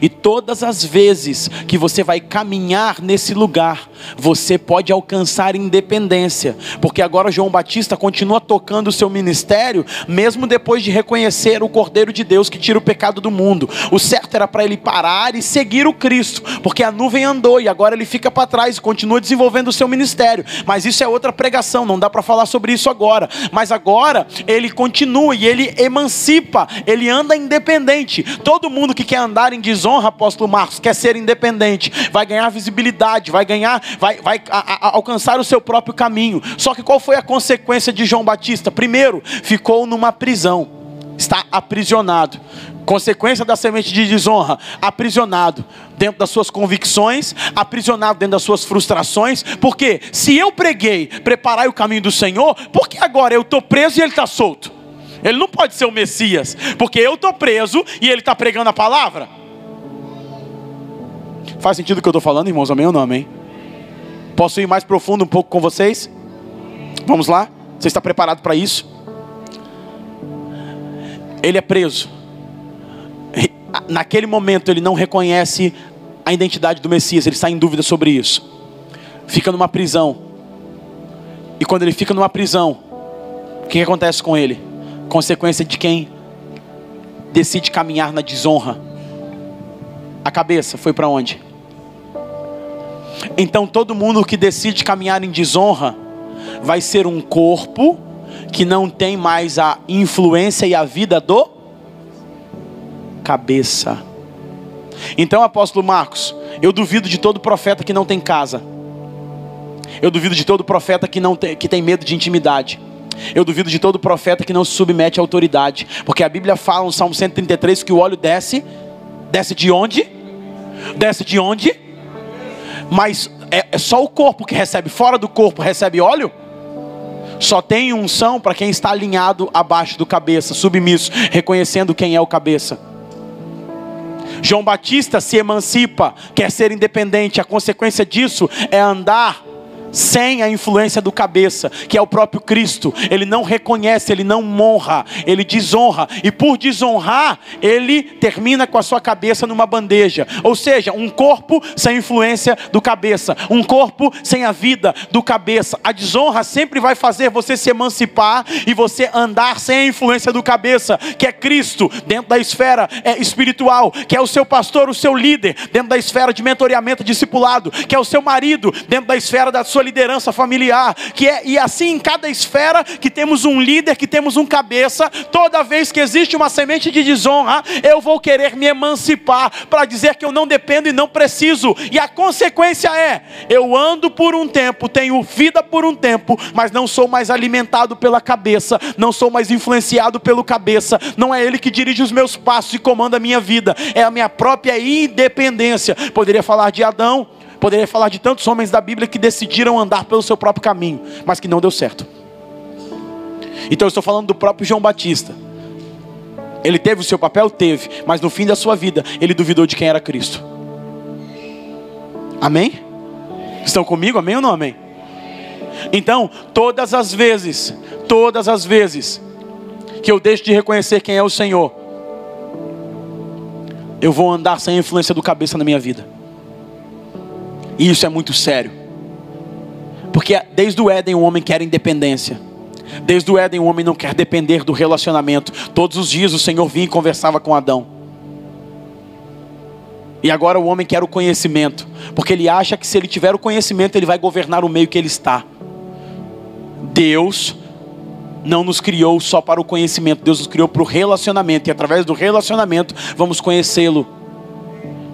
e todas as vezes que você vai caminhar nesse lugar, você pode alcançar independência, porque agora João Batista continua tocando o seu ministério, mesmo depois de reconhecer o Cordeiro de Deus que tira o pecado do mundo. O certo era para ele parar e seguir o Cristo, porque a nuvem andou e agora ele fica para trás e continua desenvolvendo o seu ministério. Mas isso é outra pregação, não dá para falar sobre isso agora. Mas agora ele continua e ele emancipa, ele anda independente. Todo mundo que quer andar em desonra, apóstolo Marcos, quer ser independente, vai ganhar visibilidade, vai ganhar, vai, vai a, a, alcançar o seu próprio caminho. Só que qual foi a consequência de João Batista? Primeiro, ficou numa prisão, está aprisionado. Consequência da semente de desonra, aprisionado dentro das suas convicções, aprisionado dentro das suas frustrações. Porque se eu preguei, preparai o caminho do Senhor, por que agora eu estou preso e ele está solto? Ele não pode ser o Messias, porque eu estou preso e ele está pregando a palavra. Faz sentido o que eu estou falando, irmãos? Amém ou não? Amém? Posso ir mais profundo um pouco com vocês? Vamos lá? Você está preparado para isso? Ele é preso. Naquele momento ele não reconhece a identidade do Messias, ele está em dúvida sobre isso. Fica numa prisão. E quando ele fica numa prisão, o que acontece com ele? Consequência de quem decide caminhar na desonra. A cabeça foi para onde? Então todo mundo que decide caminhar em desonra vai ser um corpo que não tem mais a influência e a vida do cabeça. Então, apóstolo Marcos, eu duvido de todo profeta que não tem casa. Eu duvido de todo profeta que não tem, que tem medo de intimidade. Eu duvido de todo profeta que não se submete à autoridade, porque a Bíblia fala no Salmo 133 que o óleo desce, desce de onde? Desce de onde? Mas é, é só o corpo que recebe, fora do corpo recebe óleo? Só tem unção para quem está alinhado abaixo do cabeça, submisso, reconhecendo quem é o cabeça. João Batista se emancipa, quer ser independente, a consequência disso é andar sem a influência do cabeça, que é o próprio Cristo. Ele não reconhece, ele não honra, ele desonra, e por desonrar, ele termina com a sua cabeça numa bandeja. Ou seja, um corpo sem influência do cabeça, um corpo sem a vida do cabeça. A desonra sempre vai fazer você se emancipar e você andar sem a influência do cabeça, que é Cristo, dentro da esfera é, espiritual, que é o seu pastor, o seu líder, dentro da esfera de mentoreamento discipulado, que é o seu marido, dentro da esfera da sua sua liderança familiar, que é e assim em cada esfera que temos um líder, que temos um cabeça, toda vez que existe uma semente de desonra, eu vou querer me emancipar para dizer que eu não dependo e não preciso. E a consequência é, eu ando por um tempo, tenho vida por um tempo, mas não sou mais alimentado pela cabeça, não sou mais influenciado pelo cabeça, não é ele que dirige os meus passos e comanda a minha vida, é a minha própria independência. Poderia falar de Adão, Poderia falar de tantos homens da Bíblia que decidiram andar pelo seu próprio caminho, mas que não deu certo. Então eu estou falando do próprio João Batista. Ele teve o seu papel? Teve, mas no fim da sua vida ele duvidou de quem era Cristo. Amém? Estão comigo? Amém ou não amém? Então, todas as vezes, todas as vezes que eu deixo de reconhecer quem é o Senhor, eu vou andar sem a influência do cabeça na minha vida. E isso é muito sério. Porque desde o Éden o homem quer independência. Desde o Éden o homem não quer depender do relacionamento. Todos os dias o Senhor vinha e conversava com Adão. E agora o homem quer o conhecimento, porque ele acha que se ele tiver o conhecimento, ele vai governar o meio que ele está. Deus não nos criou só para o conhecimento, Deus nos criou para o relacionamento, e através do relacionamento vamos conhecê-lo.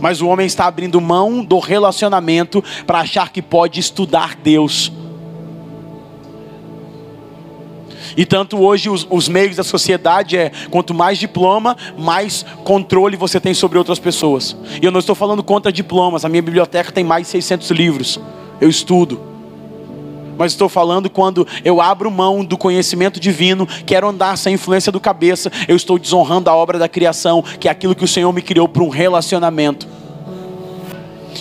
Mas o homem está abrindo mão do relacionamento para achar que pode estudar Deus. E tanto hoje os, os, meios da sociedade é quanto mais diploma, mais controle você tem sobre outras pessoas. E eu não estou falando contra diplomas, a minha biblioteca tem mais de 600 livros. Eu estudo. Mas estou falando quando eu abro mão do conhecimento divino, quero andar sem influência do cabeça, eu estou desonrando a obra da criação, que é aquilo que o Senhor me criou para um relacionamento.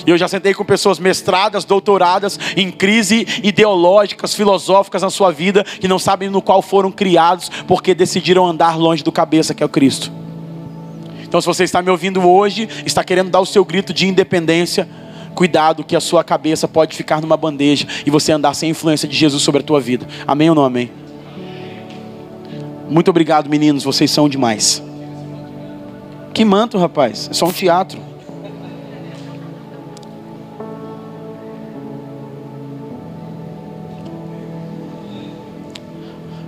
E eu já sentei com pessoas mestradas, doutoradas em crise ideológicas, filosóficas na sua vida, que não sabem no qual foram criados, porque decidiram andar longe do cabeça, que é o Cristo. Então, se você está me ouvindo hoje, está querendo dar o seu grito de independência, cuidado que a sua cabeça pode ficar numa bandeja e você andar sem influência de Jesus sobre a tua vida. Amém ou não amém? Muito obrigado, meninos, vocês são demais. Que manto, rapaz? É só um teatro.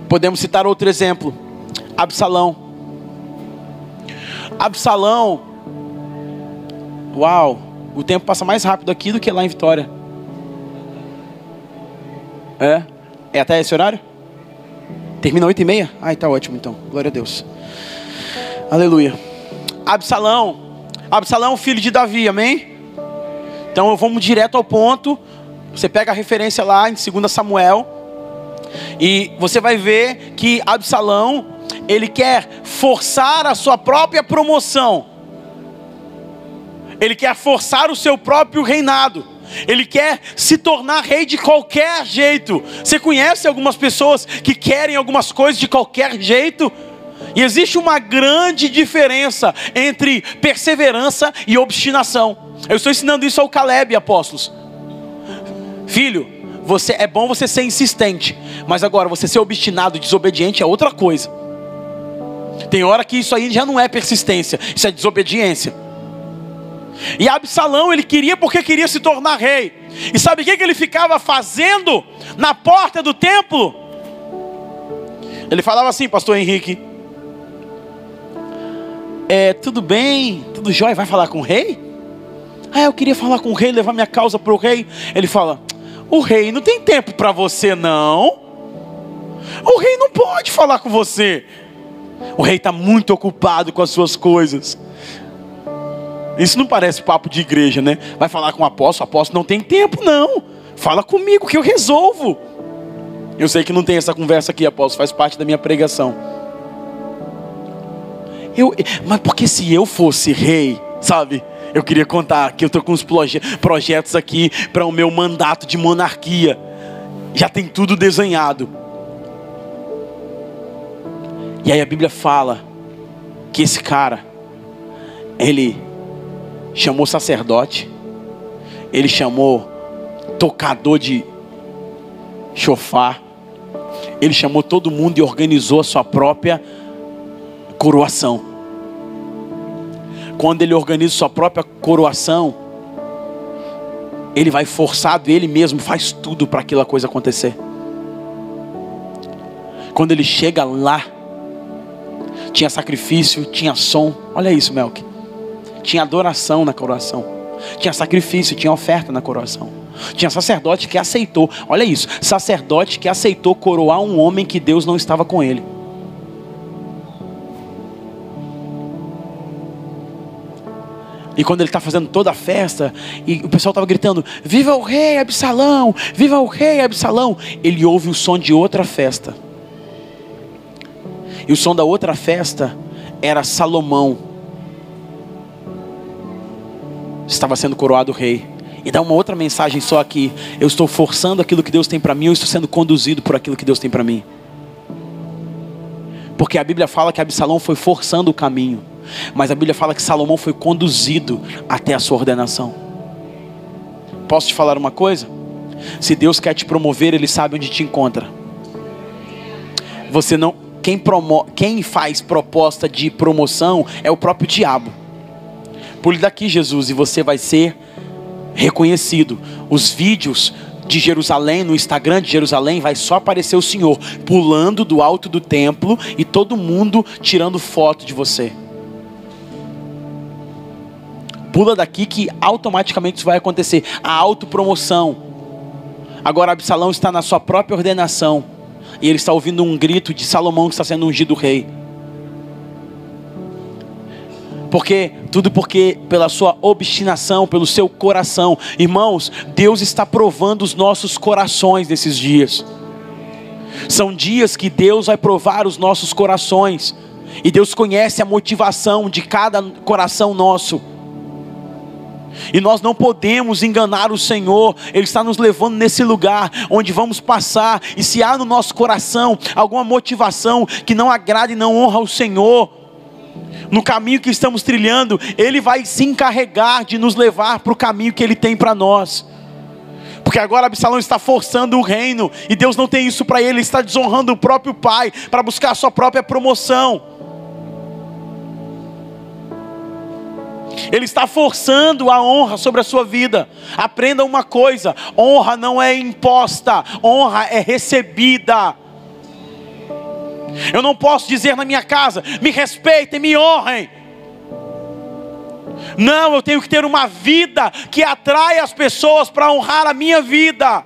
Podemos citar outro exemplo: Absalão. Absalão, uau, o tempo passa mais rápido aqui do que lá em Vitória. É? É até esse horário? Termina oito e meia? Ai, tá ótimo então. Glória a Deus. Aleluia. Absalão. Absalão, filho de Davi, amém? Então vamos direto ao ponto. Você pega a referência lá em 2 Samuel e você vai ver que Absalão, ele quer forçar a sua própria promoção. Ele quer forçar o seu próprio reinado. Ele quer se tornar rei de qualquer jeito. Você conhece algumas pessoas que querem algumas coisas de qualquer jeito? E existe uma grande diferença entre perseverança e obstinação. Eu estou ensinando isso ao Caleb, apóstolos. Filho, você é bom você ser insistente, mas agora você ser obstinado desobediente é outra coisa. Tem hora que isso aí já não é persistência, isso é desobediência. E Absalão ele queria porque queria se tornar rei. E sabe o que, que ele ficava fazendo na porta do templo? Ele falava assim, pastor Henrique. É, tudo bem, tudo jóia, vai falar com o rei? Ah, eu queria falar com o rei, levar minha causa para o rei. Ele fala: o rei não tem tempo para você, não. O rei não pode falar com você. O rei está muito ocupado com as suas coisas. Isso não parece papo de igreja, né? Vai falar com o apóstolo, apóstolo não tem tempo, não. Fala comigo que eu resolvo. Eu sei que não tem essa conversa aqui, apóstolo, faz parte da minha pregação. Eu, mas porque se eu fosse rei, sabe? Eu queria contar que eu estou com uns projetos aqui para o meu mandato de monarquia. Já tem tudo desenhado. E aí a Bíblia fala que esse cara, ele chamou sacerdote, ele chamou tocador de chofar, ele chamou todo mundo e organizou a sua própria coroação quando ele organiza sua própria coroação, ele vai forçado, ele mesmo faz tudo para aquela coisa acontecer. Quando ele chega lá, tinha sacrifício, tinha som. Olha isso, Melk. Tinha adoração na coroação. Tinha sacrifício, tinha oferta na coroação. Tinha sacerdote que aceitou. Olha isso, sacerdote que aceitou coroar um homem que Deus não estava com ele. E quando ele está fazendo toda a festa, e o pessoal estava gritando: Viva o rei Absalão! Viva o rei Absalão! Ele ouve o som de outra festa. E o som da outra festa era Salomão. Estava sendo coroado rei. e dar uma outra mensagem só aqui. Eu estou forçando aquilo que Deus tem para mim, eu estou sendo conduzido por aquilo que Deus tem para mim. Porque a Bíblia fala que Absalão foi forçando o caminho, mas a Bíblia fala que Salomão foi conduzido até a sua ordenação. Posso te falar uma coisa? Se Deus quer te promover, Ele sabe onde te encontra. Você não, quem, promo, quem faz proposta de promoção é o próprio diabo. Pule daqui, Jesus, e você vai ser reconhecido. Os vídeos de Jerusalém, no Instagram de Jerusalém, vai só aparecer o Senhor pulando do alto do templo e todo mundo tirando foto de você. Pula daqui que automaticamente isso vai acontecer. A autopromoção. Agora Absalão está na sua própria ordenação. E ele está ouvindo um grito de Salomão que está sendo ungido rei. Porque tudo porque pela sua obstinação, pelo seu coração. Irmãos, Deus está provando os nossos corações nesses dias. São dias que Deus vai provar os nossos corações. E Deus conhece a motivação de cada coração nosso. E nós não podemos enganar o Senhor, Ele está nos levando nesse lugar onde vamos passar. E se há no nosso coração alguma motivação que não agrade e não honra o Senhor, no caminho que estamos trilhando, Ele vai se encarregar de nos levar para o caminho que Ele tem para nós. Porque agora Absalão está forçando o reino, e Deus não tem isso para ele, ele está desonrando o próprio pai para buscar a sua própria promoção. Ele está forçando a honra sobre a sua vida. Aprenda uma coisa: honra não é imposta, honra é recebida. Eu não posso dizer na minha casa: me respeitem, me honrem. Não, eu tenho que ter uma vida que atrai as pessoas para honrar a minha vida.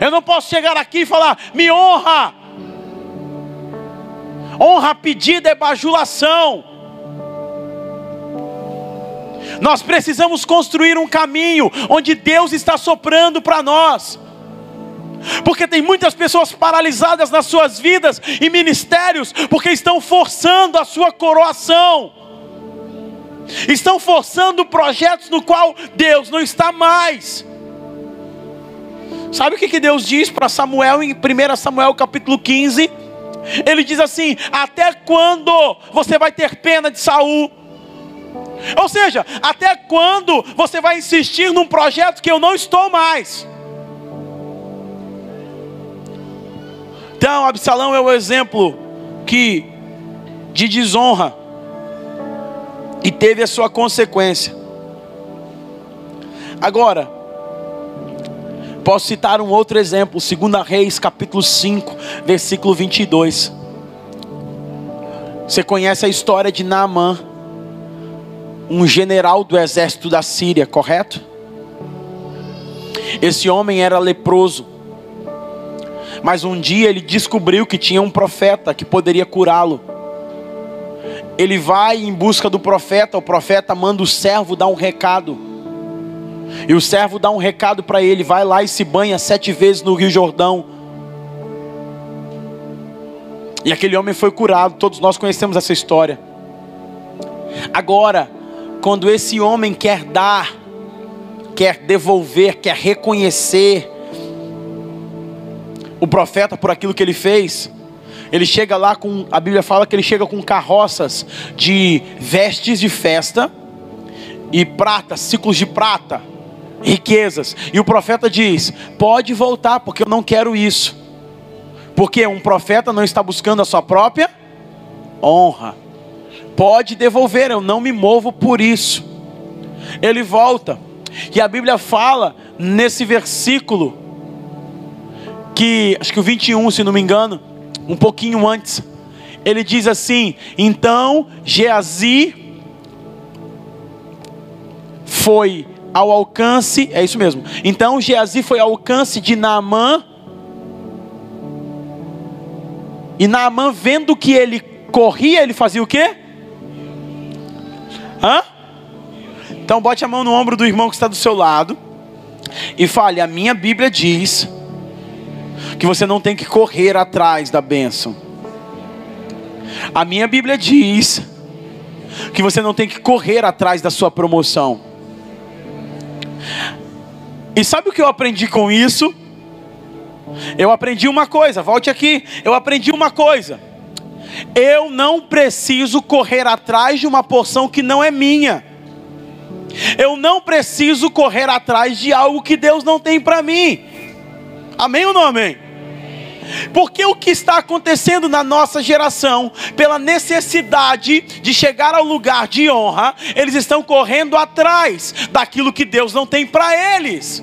Eu não posso chegar aqui e falar: me honra. Honra pedida é bajulação. Nós precisamos construir um caminho onde Deus está soprando para nós. Porque tem muitas pessoas paralisadas nas suas vidas e ministérios, porque estão forçando a sua coroação. Estão forçando projetos no qual Deus não está mais. Sabe o que Deus diz para Samuel em 1 Samuel capítulo 15? Ele diz assim: Até quando você vai ter pena de Saul? Ou seja, até quando você vai insistir num projeto que eu não estou mais? Então, Absalão é o exemplo que de desonra e teve a sua consequência. Agora, posso citar um outro exemplo, 2 Reis, capítulo 5, versículo 22. Você conhece a história de Naamã, um general do exército da Síria, correto? Esse homem era leproso mas um dia ele descobriu que tinha um profeta que poderia curá-lo. Ele vai em busca do profeta, o profeta manda o servo dar um recado. E o servo dá um recado para ele: vai lá e se banha sete vezes no Rio Jordão. E aquele homem foi curado, todos nós conhecemos essa história. Agora, quando esse homem quer dar, quer devolver, quer reconhecer, o profeta por aquilo que ele fez. Ele chega lá com, a Bíblia fala que ele chega com carroças de vestes de festa e prata, ciclos de prata, riquezas. E o profeta diz: Pode voltar, porque eu não quero isso. Porque um profeta não está buscando a sua própria honra. Pode devolver, eu não me movo por isso. Ele volta. E a Bíblia fala nesse versículo que, acho que o 21, se não me engano, um pouquinho antes, ele diz assim: Então Geazi foi ao alcance, é isso mesmo. Então Geazi foi ao alcance de Naamã. E Naamã, vendo que ele corria, ele fazia o quê? Hã? Então bote a mão no ombro do irmão que está do seu lado e fale: A minha Bíblia diz que você não tem que correr atrás da bênção. A minha Bíblia diz que você não tem que correr atrás da sua promoção. E sabe o que eu aprendi com isso? Eu aprendi uma coisa, volte aqui. Eu aprendi uma coisa. Eu não preciso correr atrás de uma porção que não é minha. Eu não preciso correr atrás de algo que Deus não tem para mim. Amém ou não amém? Porque o que está acontecendo na nossa geração, pela necessidade de chegar ao lugar de honra, eles estão correndo atrás daquilo que Deus não tem para eles.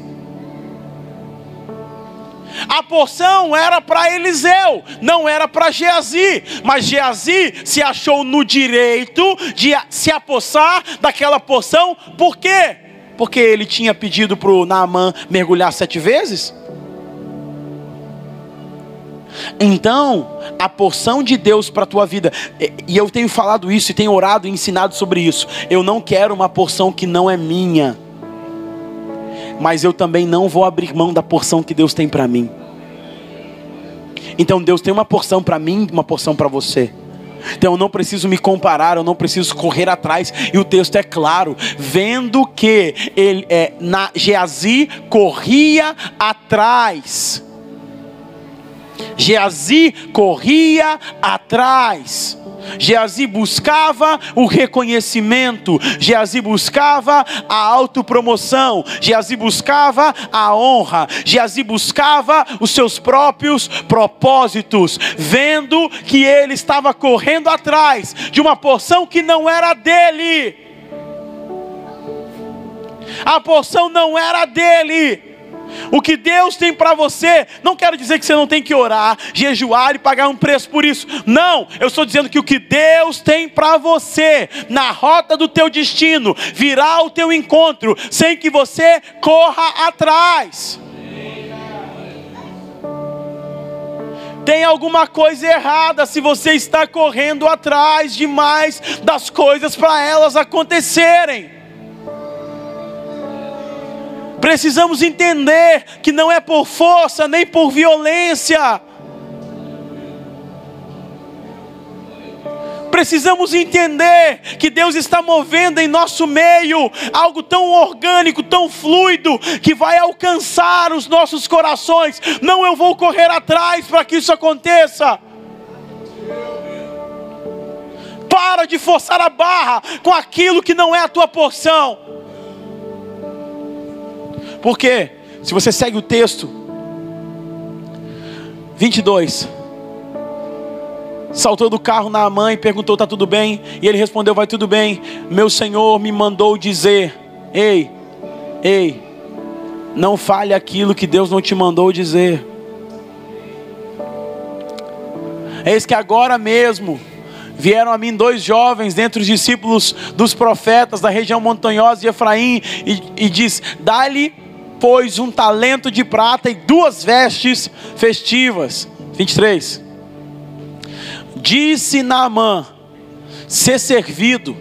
A porção era para Eliseu, não era para Geazi, mas Geazi se achou no direito de se apossar daquela porção, por quê? Porque ele tinha pedido para o Naamã mergulhar sete vezes? Então, a porção de Deus para a tua vida, e eu tenho falado isso e tenho orado e ensinado sobre isso. Eu não quero uma porção que não é minha, mas eu também não vou abrir mão da porção que Deus tem para mim. Então, Deus tem uma porção para mim, uma porção para você. Então eu não preciso me comparar, eu não preciso correr atrás. E o texto é claro, vendo que ele é, na Geazi corria atrás Geazi corria atrás. Geazi buscava o reconhecimento, Geazi buscava a autopromoção, Geazi buscava a honra, Geazi buscava os seus próprios propósitos, vendo que ele estava correndo atrás de uma porção que não era dele. A porção não era dele. O que Deus tem para você, não quero dizer que você não tem que orar, jejuar e pagar um preço por isso. Não, eu estou dizendo que o que Deus tem para você, na rota do teu destino, virá ao teu encontro, sem que você corra atrás. Tem alguma coisa errada se você está correndo atrás demais das coisas para elas acontecerem. Precisamos entender que não é por força nem por violência. Precisamos entender que Deus está movendo em nosso meio algo tão orgânico, tão fluido, que vai alcançar os nossos corações. Não eu vou correr atrás para que isso aconteça. Para de forçar a barra com aquilo que não é a tua porção. Porque, se você segue o texto, 22. Saltou do carro na mãe, perguntou: Está tudo bem? E ele respondeu: Vai tudo bem. Meu senhor me mandou dizer: Ei, ei, não fale aquilo que Deus não te mandou dizer. Eis que agora mesmo vieram a mim dois jovens dentre os discípulos dos profetas da região montanhosa de Efraim e, e diz: Dá-lhe pois, um talento de prata e duas vestes festivas. 23. Disse Naamã: ser servido,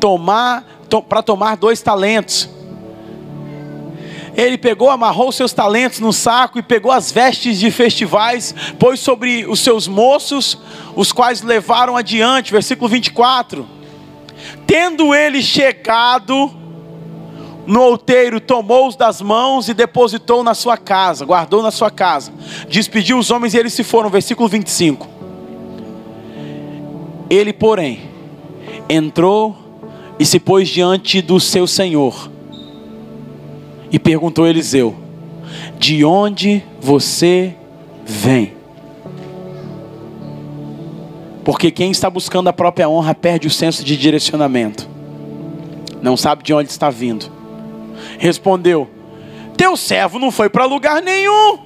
tomar to, para tomar dois talentos. Ele pegou, amarrou seus talentos no saco e pegou as vestes de festivais, pôs sobre os seus moços, os quais levaram adiante. Versículo 24. Tendo ele chegado, no outeiro, tomou-os das mãos e depositou na sua casa, guardou na sua casa. Despediu os homens e eles se foram. Versículo 25. Ele, porém, entrou e se pôs diante do seu senhor e perguntou a Eliseu: De onde você vem? Porque quem está buscando a própria honra perde o senso de direcionamento, não sabe de onde está vindo respondeu: Teu servo não foi para lugar nenhum.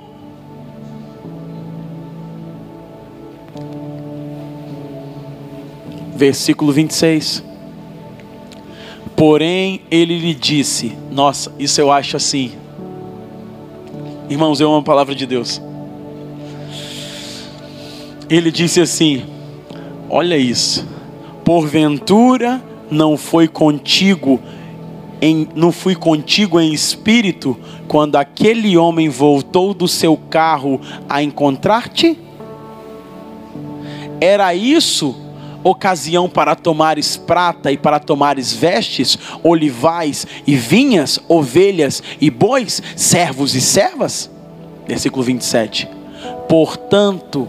Versículo 26. Porém, ele lhe disse: Nossa, isso eu acho assim. Irmãos, eu amo a palavra de Deus. Ele disse assim: Olha isso. Porventura não foi contigo em, não fui contigo em espírito quando aquele homem voltou do seu carro a encontrar-te? Era isso ocasião para tomares prata e para tomares vestes, olivais e vinhas, ovelhas e bois, servos e servas? Versículo 27. Portanto,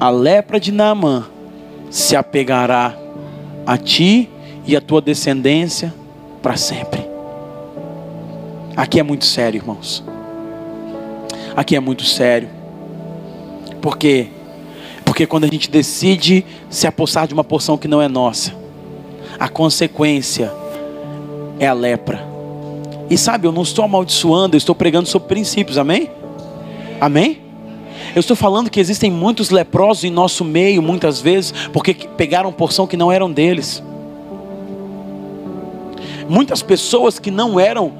a lepra de Naamã se apegará a ti e a tua descendência para sempre. Aqui é muito sério, irmãos. Aqui é muito sério. Porque porque quando a gente decide se apossar de uma porção que não é nossa, a consequência é a lepra. E sabe, eu não estou amaldiçoando, eu estou pregando sobre princípios, amém? Amém? Eu estou falando que existem muitos leprosos em nosso meio, muitas vezes, porque pegaram porção que não eram deles. Muitas pessoas que não eram,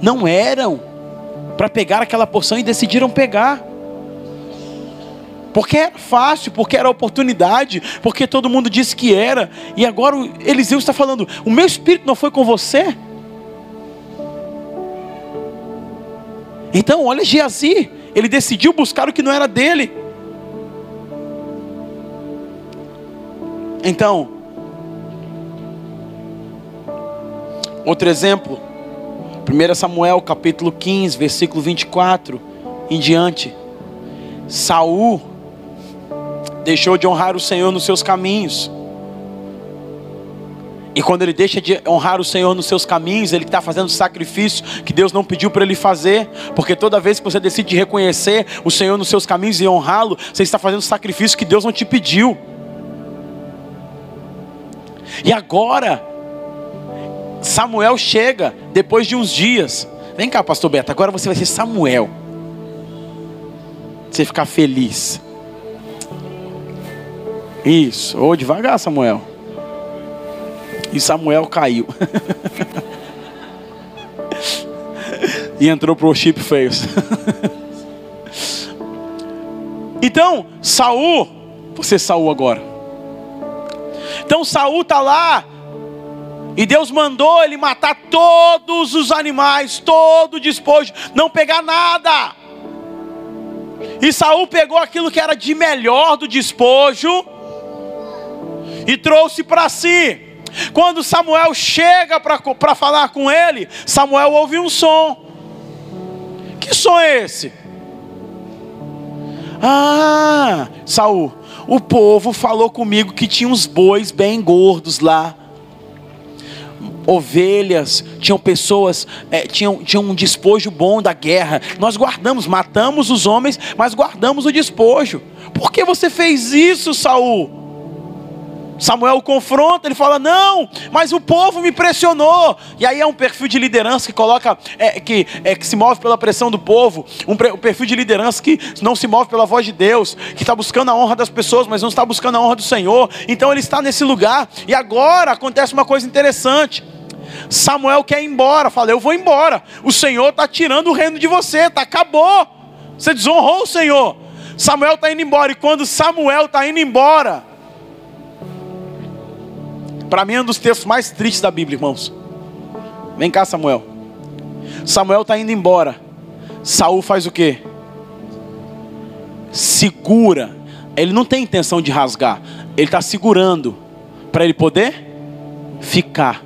não eram para pegar aquela porção e decidiram pegar. Porque era fácil, porque era oportunidade, porque todo mundo disse que era. E agora Eliseu está falando: O meu espírito não foi com você? Então, olha Geazi, ele decidiu buscar o que não era dele. Então, outro exemplo, 1 Samuel capítulo 15, versículo 24 em diante. Saul deixou de honrar o Senhor nos seus caminhos. E quando ele deixa de honrar o Senhor nos seus caminhos, ele está fazendo sacrifício que Deus não pediu para ele fazer, porque toda vez que você decide reconhecer o Senhor nos seus caminhos e honrá-lo, você está fazendo sacrifício que Deus não te pediu. E agora, Samuel chega depois de uns dias. Vem cá, pastor Beto, agora você vai ser Samuel. Você ficar feliz. Isso. Ou devagar, Samuel. E Samuel caiu. e entrou pro chip feios. então, Saul, você Saul agora. Então Saul tá lá e Deus mandou ele matar todos os animais, todo o despojo, não pegar nada. E Saul pegou aquilo que era de melhor do despojo e trouxe para si. Quando Samuel chega para falar com ele, Samuel ouve um som. Que som é esse? Ah, Saul, o povo falou comigo que tinha uns bois bem gordos lá. Ovelhas, tinham pessoas, é, tinham, tinham um despojo bom da guerra. Nós guardamos, matamos os homens, mas guardamos o despojo. Por que você fez isso, Saul? Samuel confronta, ele fala: Não, mas o povo me pressionou. E aí é um perfil de liderança que coloca, é, que, é, que se move pela pressão do povo, um, um, perfil de liderança que não se move pela voz de Deus, que está buscando a honra das pessoas, mas não está buscando a honra do Senhor. Então ele está nesse lugar, e agora acontece uma coisa interessante. Samuel quer ir embora, fala: Eu vou embora. O Senhor está tirando o reino de você, tá, acabou. Você desonrou o Senhor. Samuel está indo embora, e quando Samuel está indo embora, para mim é um dos textos mais tristes da Bíblia, irmãos. Vem cá, Samuel. Samuel está indo embora. Saul faz o quê? Segura. Ele não tem intenção de rasgar. Ele está segurando para ele poder ficar.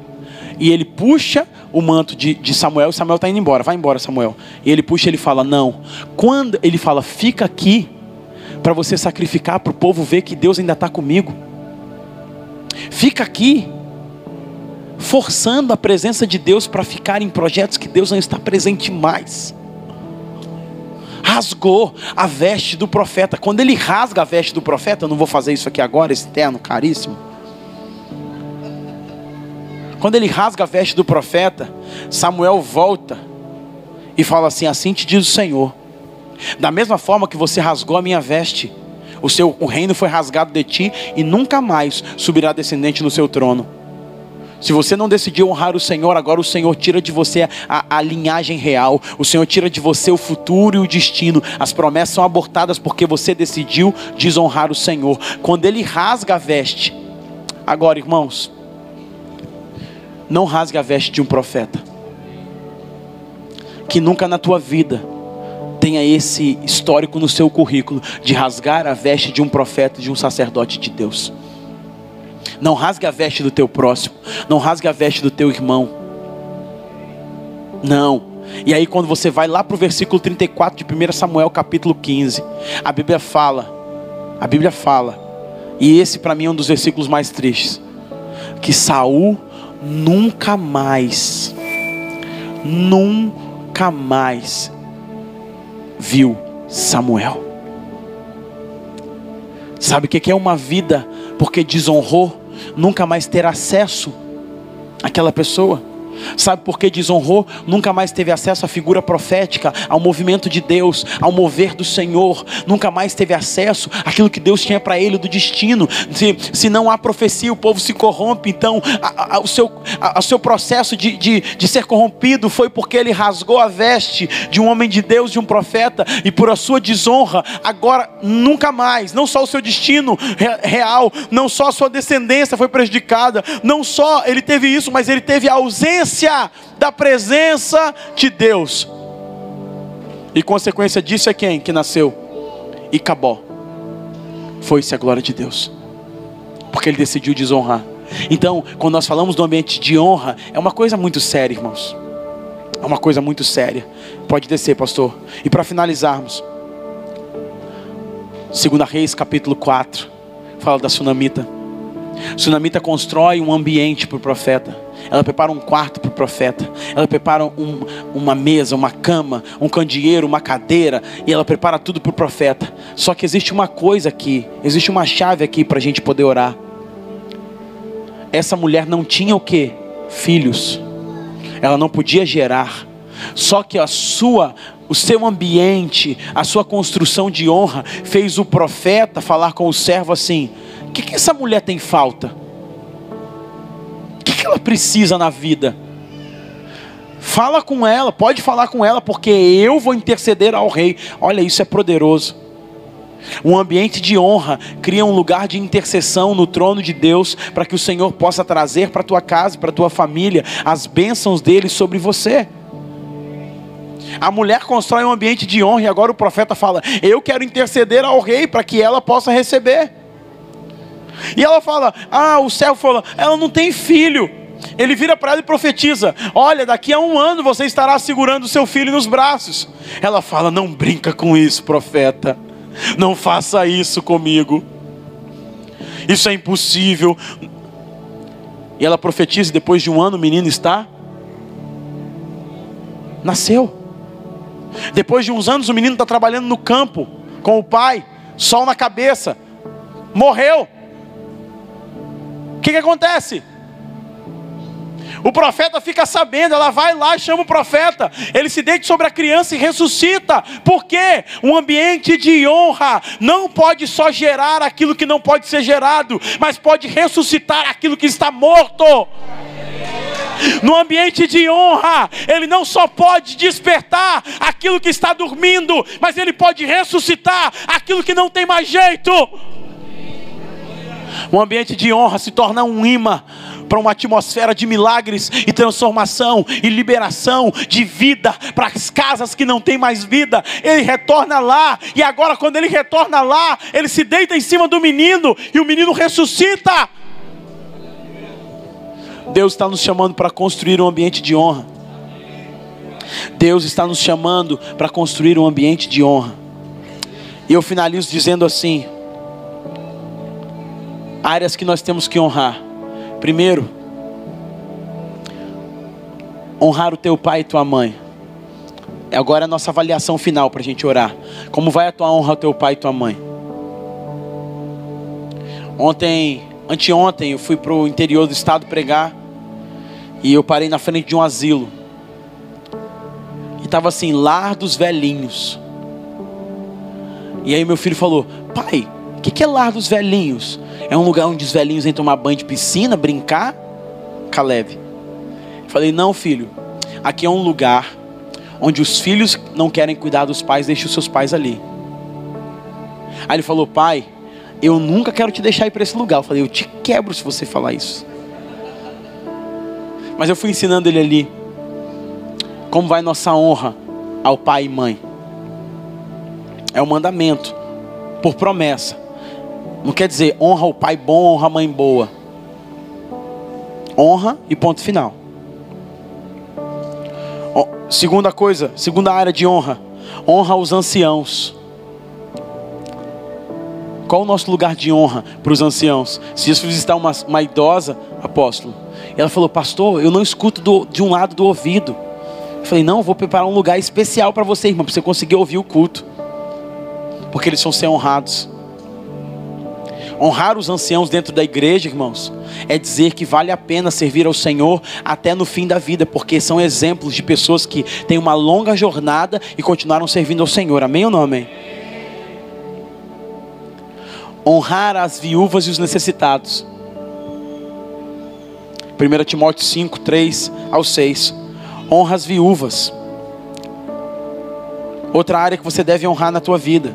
E ele puxa o manto de, de Samuel. Samuel está indo embora. Vai embora, Samuel. E ele puxa. Ele fala: Não. Quando ele fala, fica aqui para você sacrificar para o povo ver que Deus ainda está comigo fica aqui forçando a presença de Deus para ficar em projetos que Deus não está presente mais. Rasgou a veste do profeta. Quando ele rasga a veste do profeta, eu não vou fazer isso aqui agora, esse terno caríssimo. Quando ele rasga a veste do profeta, Samuel volta e fala assim: Assim te diz o Senhor. Da mesma forma que você rasgou a minha veste, o seu o reino foi rasgado de ti e nunca mais subirá descendente no seu trono. Se você não decidiu honrar o Senhor, agora o Senhor tira de você a, a, linhagem real, o Senhor tira de você o futuro e o destino. As promessas são abortadas porque você decidiu desonrar o Senhor. Quando Ele rasga a veste, agora irmãos, não rasgue a veste de um profeta, que nunca na tua vida tenha esse histórico no seu currículo de rasgar a veste de um profeta, de um sacerdote de Deus. Não rasgue a veste do teu próximo. Não rasgue a veste do teu irmão. Não. E aí, quando você vai lá para o versículo 34 de 1 Samuel, capítulo 15, a Bíblia fala, a Bíblia fala, e esse para mim é um dos versículos mais tristes, que Saul nunca mais, nunca mais viu Samuel. Sabe o que é uma vida porque desonrou, nunca mais ter acesso àquela pessoa? Sabe por que desonrou? Nunca mais teve acesso à figura profética, ao movimento de Deus, ao mover do Senhor. Nunca mais teve acesso àquilo que Deus tinha para ele do destino. Se, se não há profecia, o povo se corrompe. Então, a, a, o, seu, a, o seu processo de, de, de ser corrompido foi porque ele rasgou a veste de um homem de Deus, de um profeta, e por a sua desonra, agora nunca mais, não só o seu destino real, não só a sua descendência foi prejudicada, não só ele teve isso, mas ele teve a ausência da presença de Deus. E consequência disso é quem que nasceu? Icabó. Foi-se a glória de Deus. Porque ele decidiu desonrar. Então, quando nós falamos do ambiente de honra, é uma coisa muito séria, irmãos. É uma coisa muito séria. Pode descer, pastor. E para finalizarmos, 2 Reis, capítulo 4, fala da sunamita. Sunamita constrói um ambiente para o profeta ela prepara um quarto para o profeta, ela prepara um, uma mesa, uma cama, um candeeiro, uma cadeira, e ela prepara tudo para o profeta. Só que existe uma coisa aqui, existe uma chave aqui para a gente poder orar. Essa mulher não tinha o que? Filhos. Ela não podia gerar. Só que a sua, o seu ambiente, a sua construção de honra fez o profeta falar com o servo assim: o que, que essa mulher tem falta? Que ela precisa na vida? Fala com ela, pode falar com ela, porque eu vou interceder ao rei. Olha, isso é poderoso. Um ambiente de honra cria um lugar de intercessão no trono de Deus, para que o Senhor possa trazer para tua casa, para tua família, as bênçãos dele sobre você. A mulher constrói um ambiente de honra e agora o profeta fala: Eu quero interceder ao rei para que ela possa receber. E ela fala: Ah, o servo falou, ela não tem filho. Ele vira para ela e profetiza: Olha, daqui a um ano você estará segurando o seu filho nos braços. Ela fala: Não brinca com isso, profeta. Não faça isso comigo. Isso é impossível. E ela profetiza: depois de um ano o menino está. Nasceu. Depois de uns anos o menino está trabalhando no campo com o pai, sol na cabeça. Morreu. Que, que acontece? O profeta fica sabendo, ela vai lá e chama o profeta. Ele se deita sobre a criança e ressuscita. Porque um ambiente de honra não pode só gerar aquilo que não pode ser gerado, mas pode ressuscitar aquilo que está morto. No ambiente de honra, ele não só pode despertar aquilo que está dormindo, mas ele pode ressuscitar aquilo que não tem mais jeito. Um ambiente de honra se torna um imã para uma atmosfera de milagres e transformação e liberação de vida para as casas que não têm mais vida. Ele retorna lá, e agora, quando ele retorna lá, ele se deita em cima do menino e o menino ressuscita. Deus está nos chamando para construir um ambiente de honra. Deus está nos chamando para construir um ambiente de honra. E eu finalizo dizendo assim: áreas que nós temos que honrar. Primeiro, honrar o teu pai e tua mãe. Agora é a nossa avaliação final para a gente orar. Como vai a tua honra ao teu pai e tua mãe? Ontem, anteontem, eu fui para o interior do estado pregar e eu parei na frente de um asilo. E estava assim, lar dos velhinhos. E aí meu filho falou, pai, que, que é lar dos velhinhos? É um lugar onde os velhinhos vêm tomar banho de piscina, brincar? Caleb. Falei, não, filho. Aqui é um lugar onde os filhos não querem cuidar dos pais, deixe os seus pais ali. Aí ele falou, pai, eu nunca quero te deixar ir para esse lugar. Eu falei, eu te quebro se você falar isso. Mas eu fui ensinando ele ali como vai nossa honra ao pai e mãe. É um mandamento, por promessa. Não quer dizer honra o pai bom, honra a mãe boa. Honra e ponto final. Segunda coisa, segunda área de honra. Honra os anciãos. Qual o nosso lugar de honra para os anciãos? Se Jesus visitar uma, uma idosa, apóstolo, ela falou, pastor, eu não escuto do, de um lado do ouvido. Eu falei, não, vou preparar um lugar especial para você, irmão, para você conseguir ouvir o culto. Porque eles vão ser honrados. Honrar os anciãos dentro da igreja, irmãos, é dizer que vale a pena servir ao Senhor até no fim da vida, porque são exemplos de pessoas que têm uma longa jornada e continuaram servindo ao Senhor. Amém ou não amém? Honrar as viúvas e os necessitados. 1 Timóteo 5, 3 ao 6. Honra as viúvas. Outra área que você deve honrar na tua vida.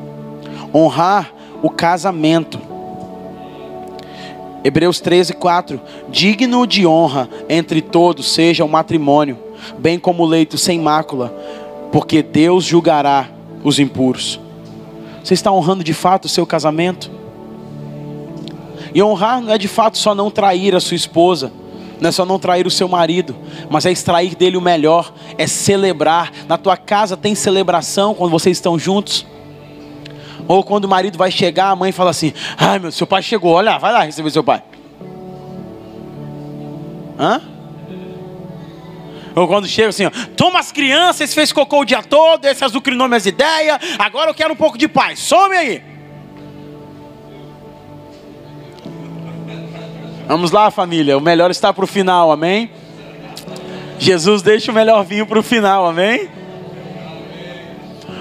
Honrar o casamento. Hebreus 13, 4. Digno de honra entre todos seja o matrimônio, bem como o leito sem mácula, porque Deus julgará os impuros. Você está honrando de fato o seu casamento? E honrar não é de fato só não trair a sua esposa, não é só não trair o seu marido, mas é extrair dele o melhor, é celebrar. Na tua casa tem celebração quando vocês estão juntos. Ou quando o marido vai chegar, a mãe fala assim: Ai meu, seu pai chegou, olha, vai lá receber seu pai. Hã? Ou quando chega assim, ó, toma as crianças, fez cocô o dia todo, esse azucrinou minhas ideias, agora eu quero um pouco de paz, some aí. Vamos lá, família, o melhor está para o final, amém? Jesus deixa o melhor vinho para o final, amém?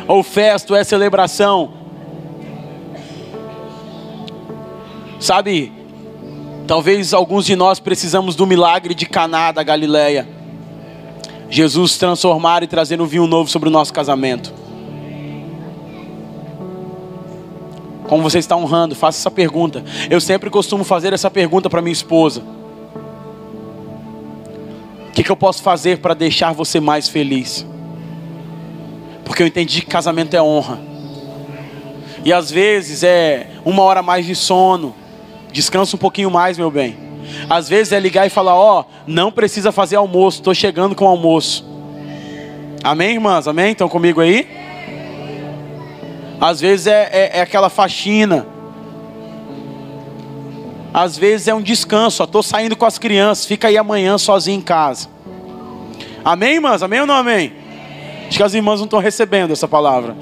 Ou festa, ou é celebração, Sabe, talvez alguns de nós precisamos do milagre de Caná da Galileia. Jesus transformar e trazer um vinho novo sobre o nosso casamento. Como você está honrando? Faça essa pergunta. Eu sempre costumo fazer essa pergunta para minha esposa. O que, que eu posso fazer para deixar você mais feliz? Porque eu entendi que casamento é honra. E às vezes é uma hora mais de sono, Descansa um pouquinho mais, meu bem. Às vezes é ligar e falar: Ó, oh, não precisa fazer almoço, estou chegando com o almoço. Amém, irmãs? Amém? Estão comigo aí? Às vezes é, é, é aquela faxina. Às vezes é um descanso. Estou saindo com as crianças, fica aí amanhã sozinho em casa. Amém, irmãs? Amém ou não amém? Acho que as irmãs não estão recebendo essa palavra.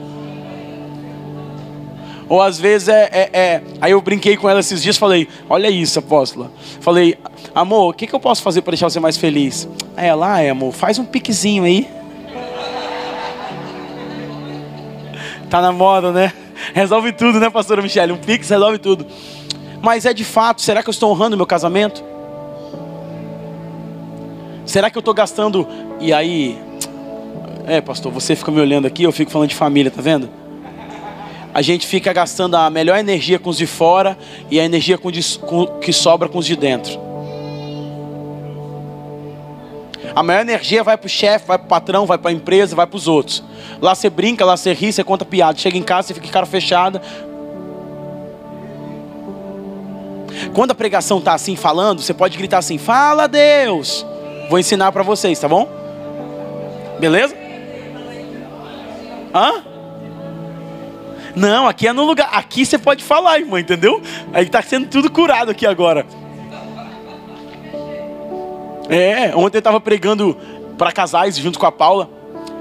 Ou às vezes é, é, é, Aí eu brinquei com ela esses dias, falei: Olha isso, apóstola. Falei: Amor, o que, que eu posso fazer para deixar você mais feliz? Aí ela: Ah, amor, faz um piquezinho aí. Tá na moda, né? Resolve tudo, né, pastora Michelle? Um pix resolve tudo. Mas é de fato, será que eu estou honrando meu casamento? Será que eu estou gastando. E aí. É, pastor, você fica me olhando aqui, eu fico falando de família, tá vendo? A gente fica gastando a melhor energia com os de fora e a energia com, com, que sobra com os de dentro. A maior energia vai para o chefe, vai para o patrão, vai para a empresa, vai para os outros. Lá você brinca, lá você ri, você conta piada. Chega em casa, você fica cara fechada. Quando a pregação está assim falando, você pode gritar assim: Fala Deus. Vou ensinar para vocês, tá bom? Beleza? Hã? Não, aqui é no lugar. Aqui você pode falar, irmão, entendeu? Aí está sendo tudo curado aqui agora. É, ontem eu estava pregando para casais junto com a Paula.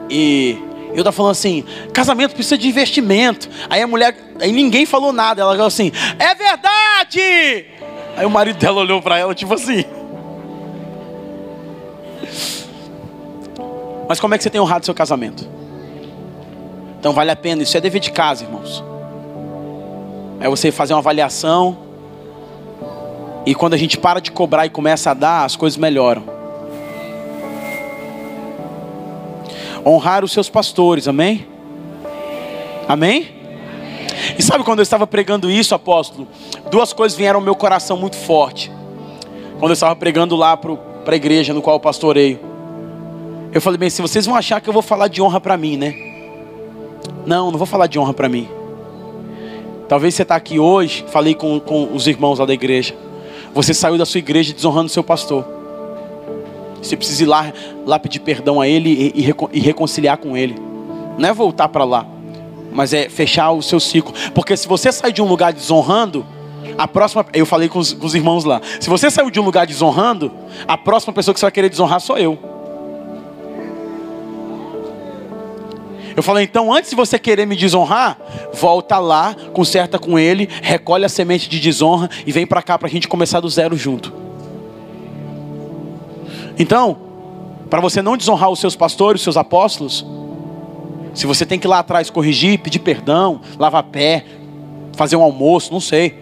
E eu estava falando assim: casamento precisa de investimento. Aí a mulher, aí ninguém falou nada. Ela falou assim: é verdade! Aí o marido dela olhou para ela, tipo assim. Mas como é que você tem honrado seu casamento? Então vale a pena, isso é dever de casa, irmãos. É você fazer uma avaliação. E quando a gente para de cobrar e começa a dar, as coisas melhoram. Honrar os seus pastores, amém? Amém? E sabe quando eu estava pregando isso, apóstolo? Duas coisas vieram ao meu coração muito forte. Quando eu estava pregando lá para a igreja no qual eu pastoreio. Eu falei bem, se vocês vão achar que eu vou falar de honra para mim, né? Não, não vou falar de honra para mim. Talvez você está aqui hoje, falei com, com os irmãos lá da igreja. Você saiu da sua igreja desonrando seu pastor. Você precisa ir lá, lá pedir perdão a Ele e, e, e reconciliar com Ele. Não é voltar para lá, mas é fechar o seu ciclo. Porque se você sair de um lugar desonrando, a próxima. Eu falei com os, com os irmãos lá. Se você saiu de um lugar desonrando, a próxima pessoa que você vai querer desonrar sou eu. Eu falei, então antes de você querer me desonrar, volta lá, conserta com ele, recolhe a semente de desonra e vem para cá para a gente começar do zero junto. Então, para você não desonrar os seus pastores, os seus apóstolos, se você tem que ir lá atrás corrigir, pedir perdão, lavar pé, fazer um almoço, não sei.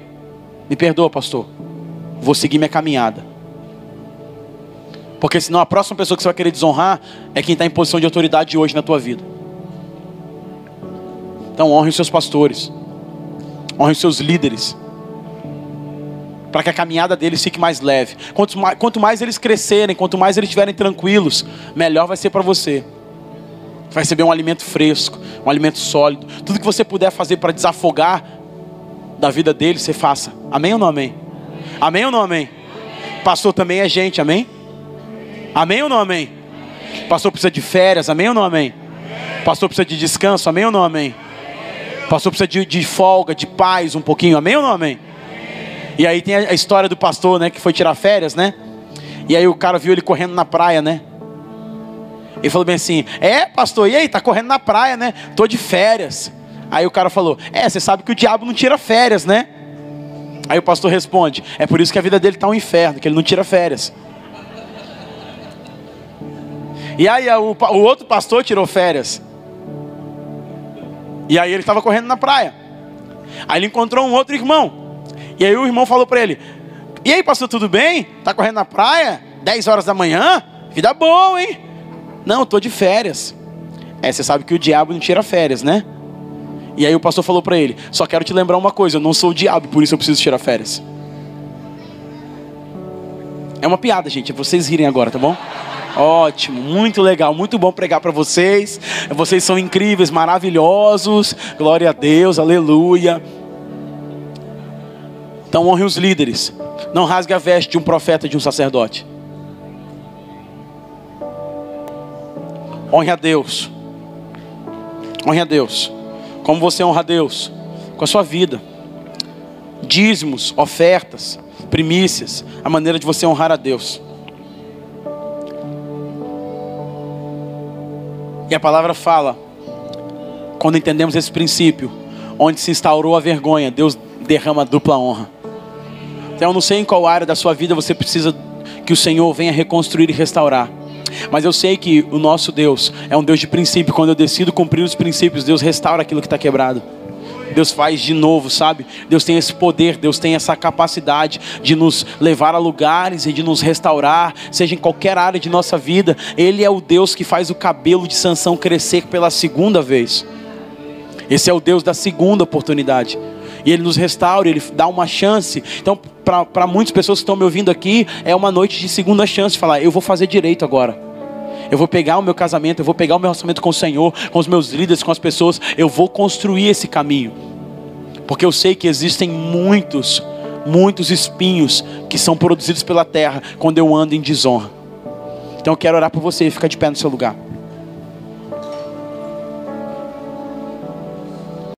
Me perdoa, pastor. Vou seguir minha caminhada. Porque senão a próxima pessoa que você vai querer desonrar é quem está em posição de autoridade hoje na tua vida. Então honre seus pastores, honre seus líderes, para que a caminhada deles fique mais leve. Quanto mais, quanto mais eles crescerem, quanto mais eles estiverem tranquilos, melhor vai ser para você. Vai receber um alimento fresco, um alimento sólido. Tudo que você puder fazer para desafogar da vida deles, você faça. Amém ou não amém? Amém ou não amém? Pastor também é gente, amém? Amém ou não amém? Pastor precisa de férias, amém ou não amém? Pastor precisa de descanso, amém ou não amém? Pastor precisa de, de, folga, de paz um pouquinho, amém ou não amém? E aí tem a, a história do pastor, né, que foi tirar férias, né? E aí o cara viu ele correndo na praia, né? Ele falou bem assim: É, pastor, e aí, tá correndo na praia, né? Tô de férias. Aí o cara falou: É, você sabe que o diabo não tira férias, né? Aí o pastor responde: É por isso que a vida dele tá um inferno, que ele não tira férias. E aí o, o outro pastor tirou férias. E aí ele estava correndo na praia. Aí ele encontrou um outro irmão. E aí o irmão falou para ele: E aí, pastor, tudo bem? Tá correndo na praia? 10 horas da manhã? Vida boa, hein? Não, tô de férias. É, você sabe que o diabo não tira férias, né? E aí o pastor falou para ele: Só quero te lembrar uma coisa, eu não sou o diabo, por isso eu preciso tirar férias. É uma piada, gente, é vocês rirem agora, tá bom? Ótimo, muito legal, muito bom pregar para vocês. Vocês são incríveis, maravilhosos. Glória a Deus, aleluia. Então honre os líderes. Não rasgue a veste de um profeta de um sacerdote. Honre a Deus. Honre a Deus. Como você honra a Deus? Com a sua vida. Dízimos, ofertas, primícias, a maneira de você honrar a Deus. E a palavra fala, quando entendemos esse princípio, onde se instaurou a vergonha, Deus derrama dupla honra. Então eu não sei em qual área da sua vida você precisa que o Senhor venha reconstruir e restaurar. Mas eu sei que o nosso Deus é um Deus de princípio. Quando eu decido cumprir os princípios, Deus restaura aquilo que está quebrado. Deus faz de novo, sabe? Deus tem esse poder, Deus tem essa capacidade de nos levar a lugares e de nos restaurar, seja em qualquer área de nossa vida. Ele é o Deus que faz o cabelo de Sansão crescer pela segunda vez. Esse é o Deus da segunda oportunidade. E Ele nos restaura, Ele dá uma chance. Então, para muitas pessoas que estão me ouvindo aqui, é uma noite de segunda chance falar: eu vou fazer direito agora. Eu vou pegar o meu casamento, eu vou pegar o meu relacionamento com o Senhor, com os meus líderes, com as pessoas. Eu vou construir esse caminho. Porque eu sei que existem muitos, muitos espinhos que são produzidos pela terra quando eu ando em desonra. Então eu quero orar por você, fica de pé no seu lugar.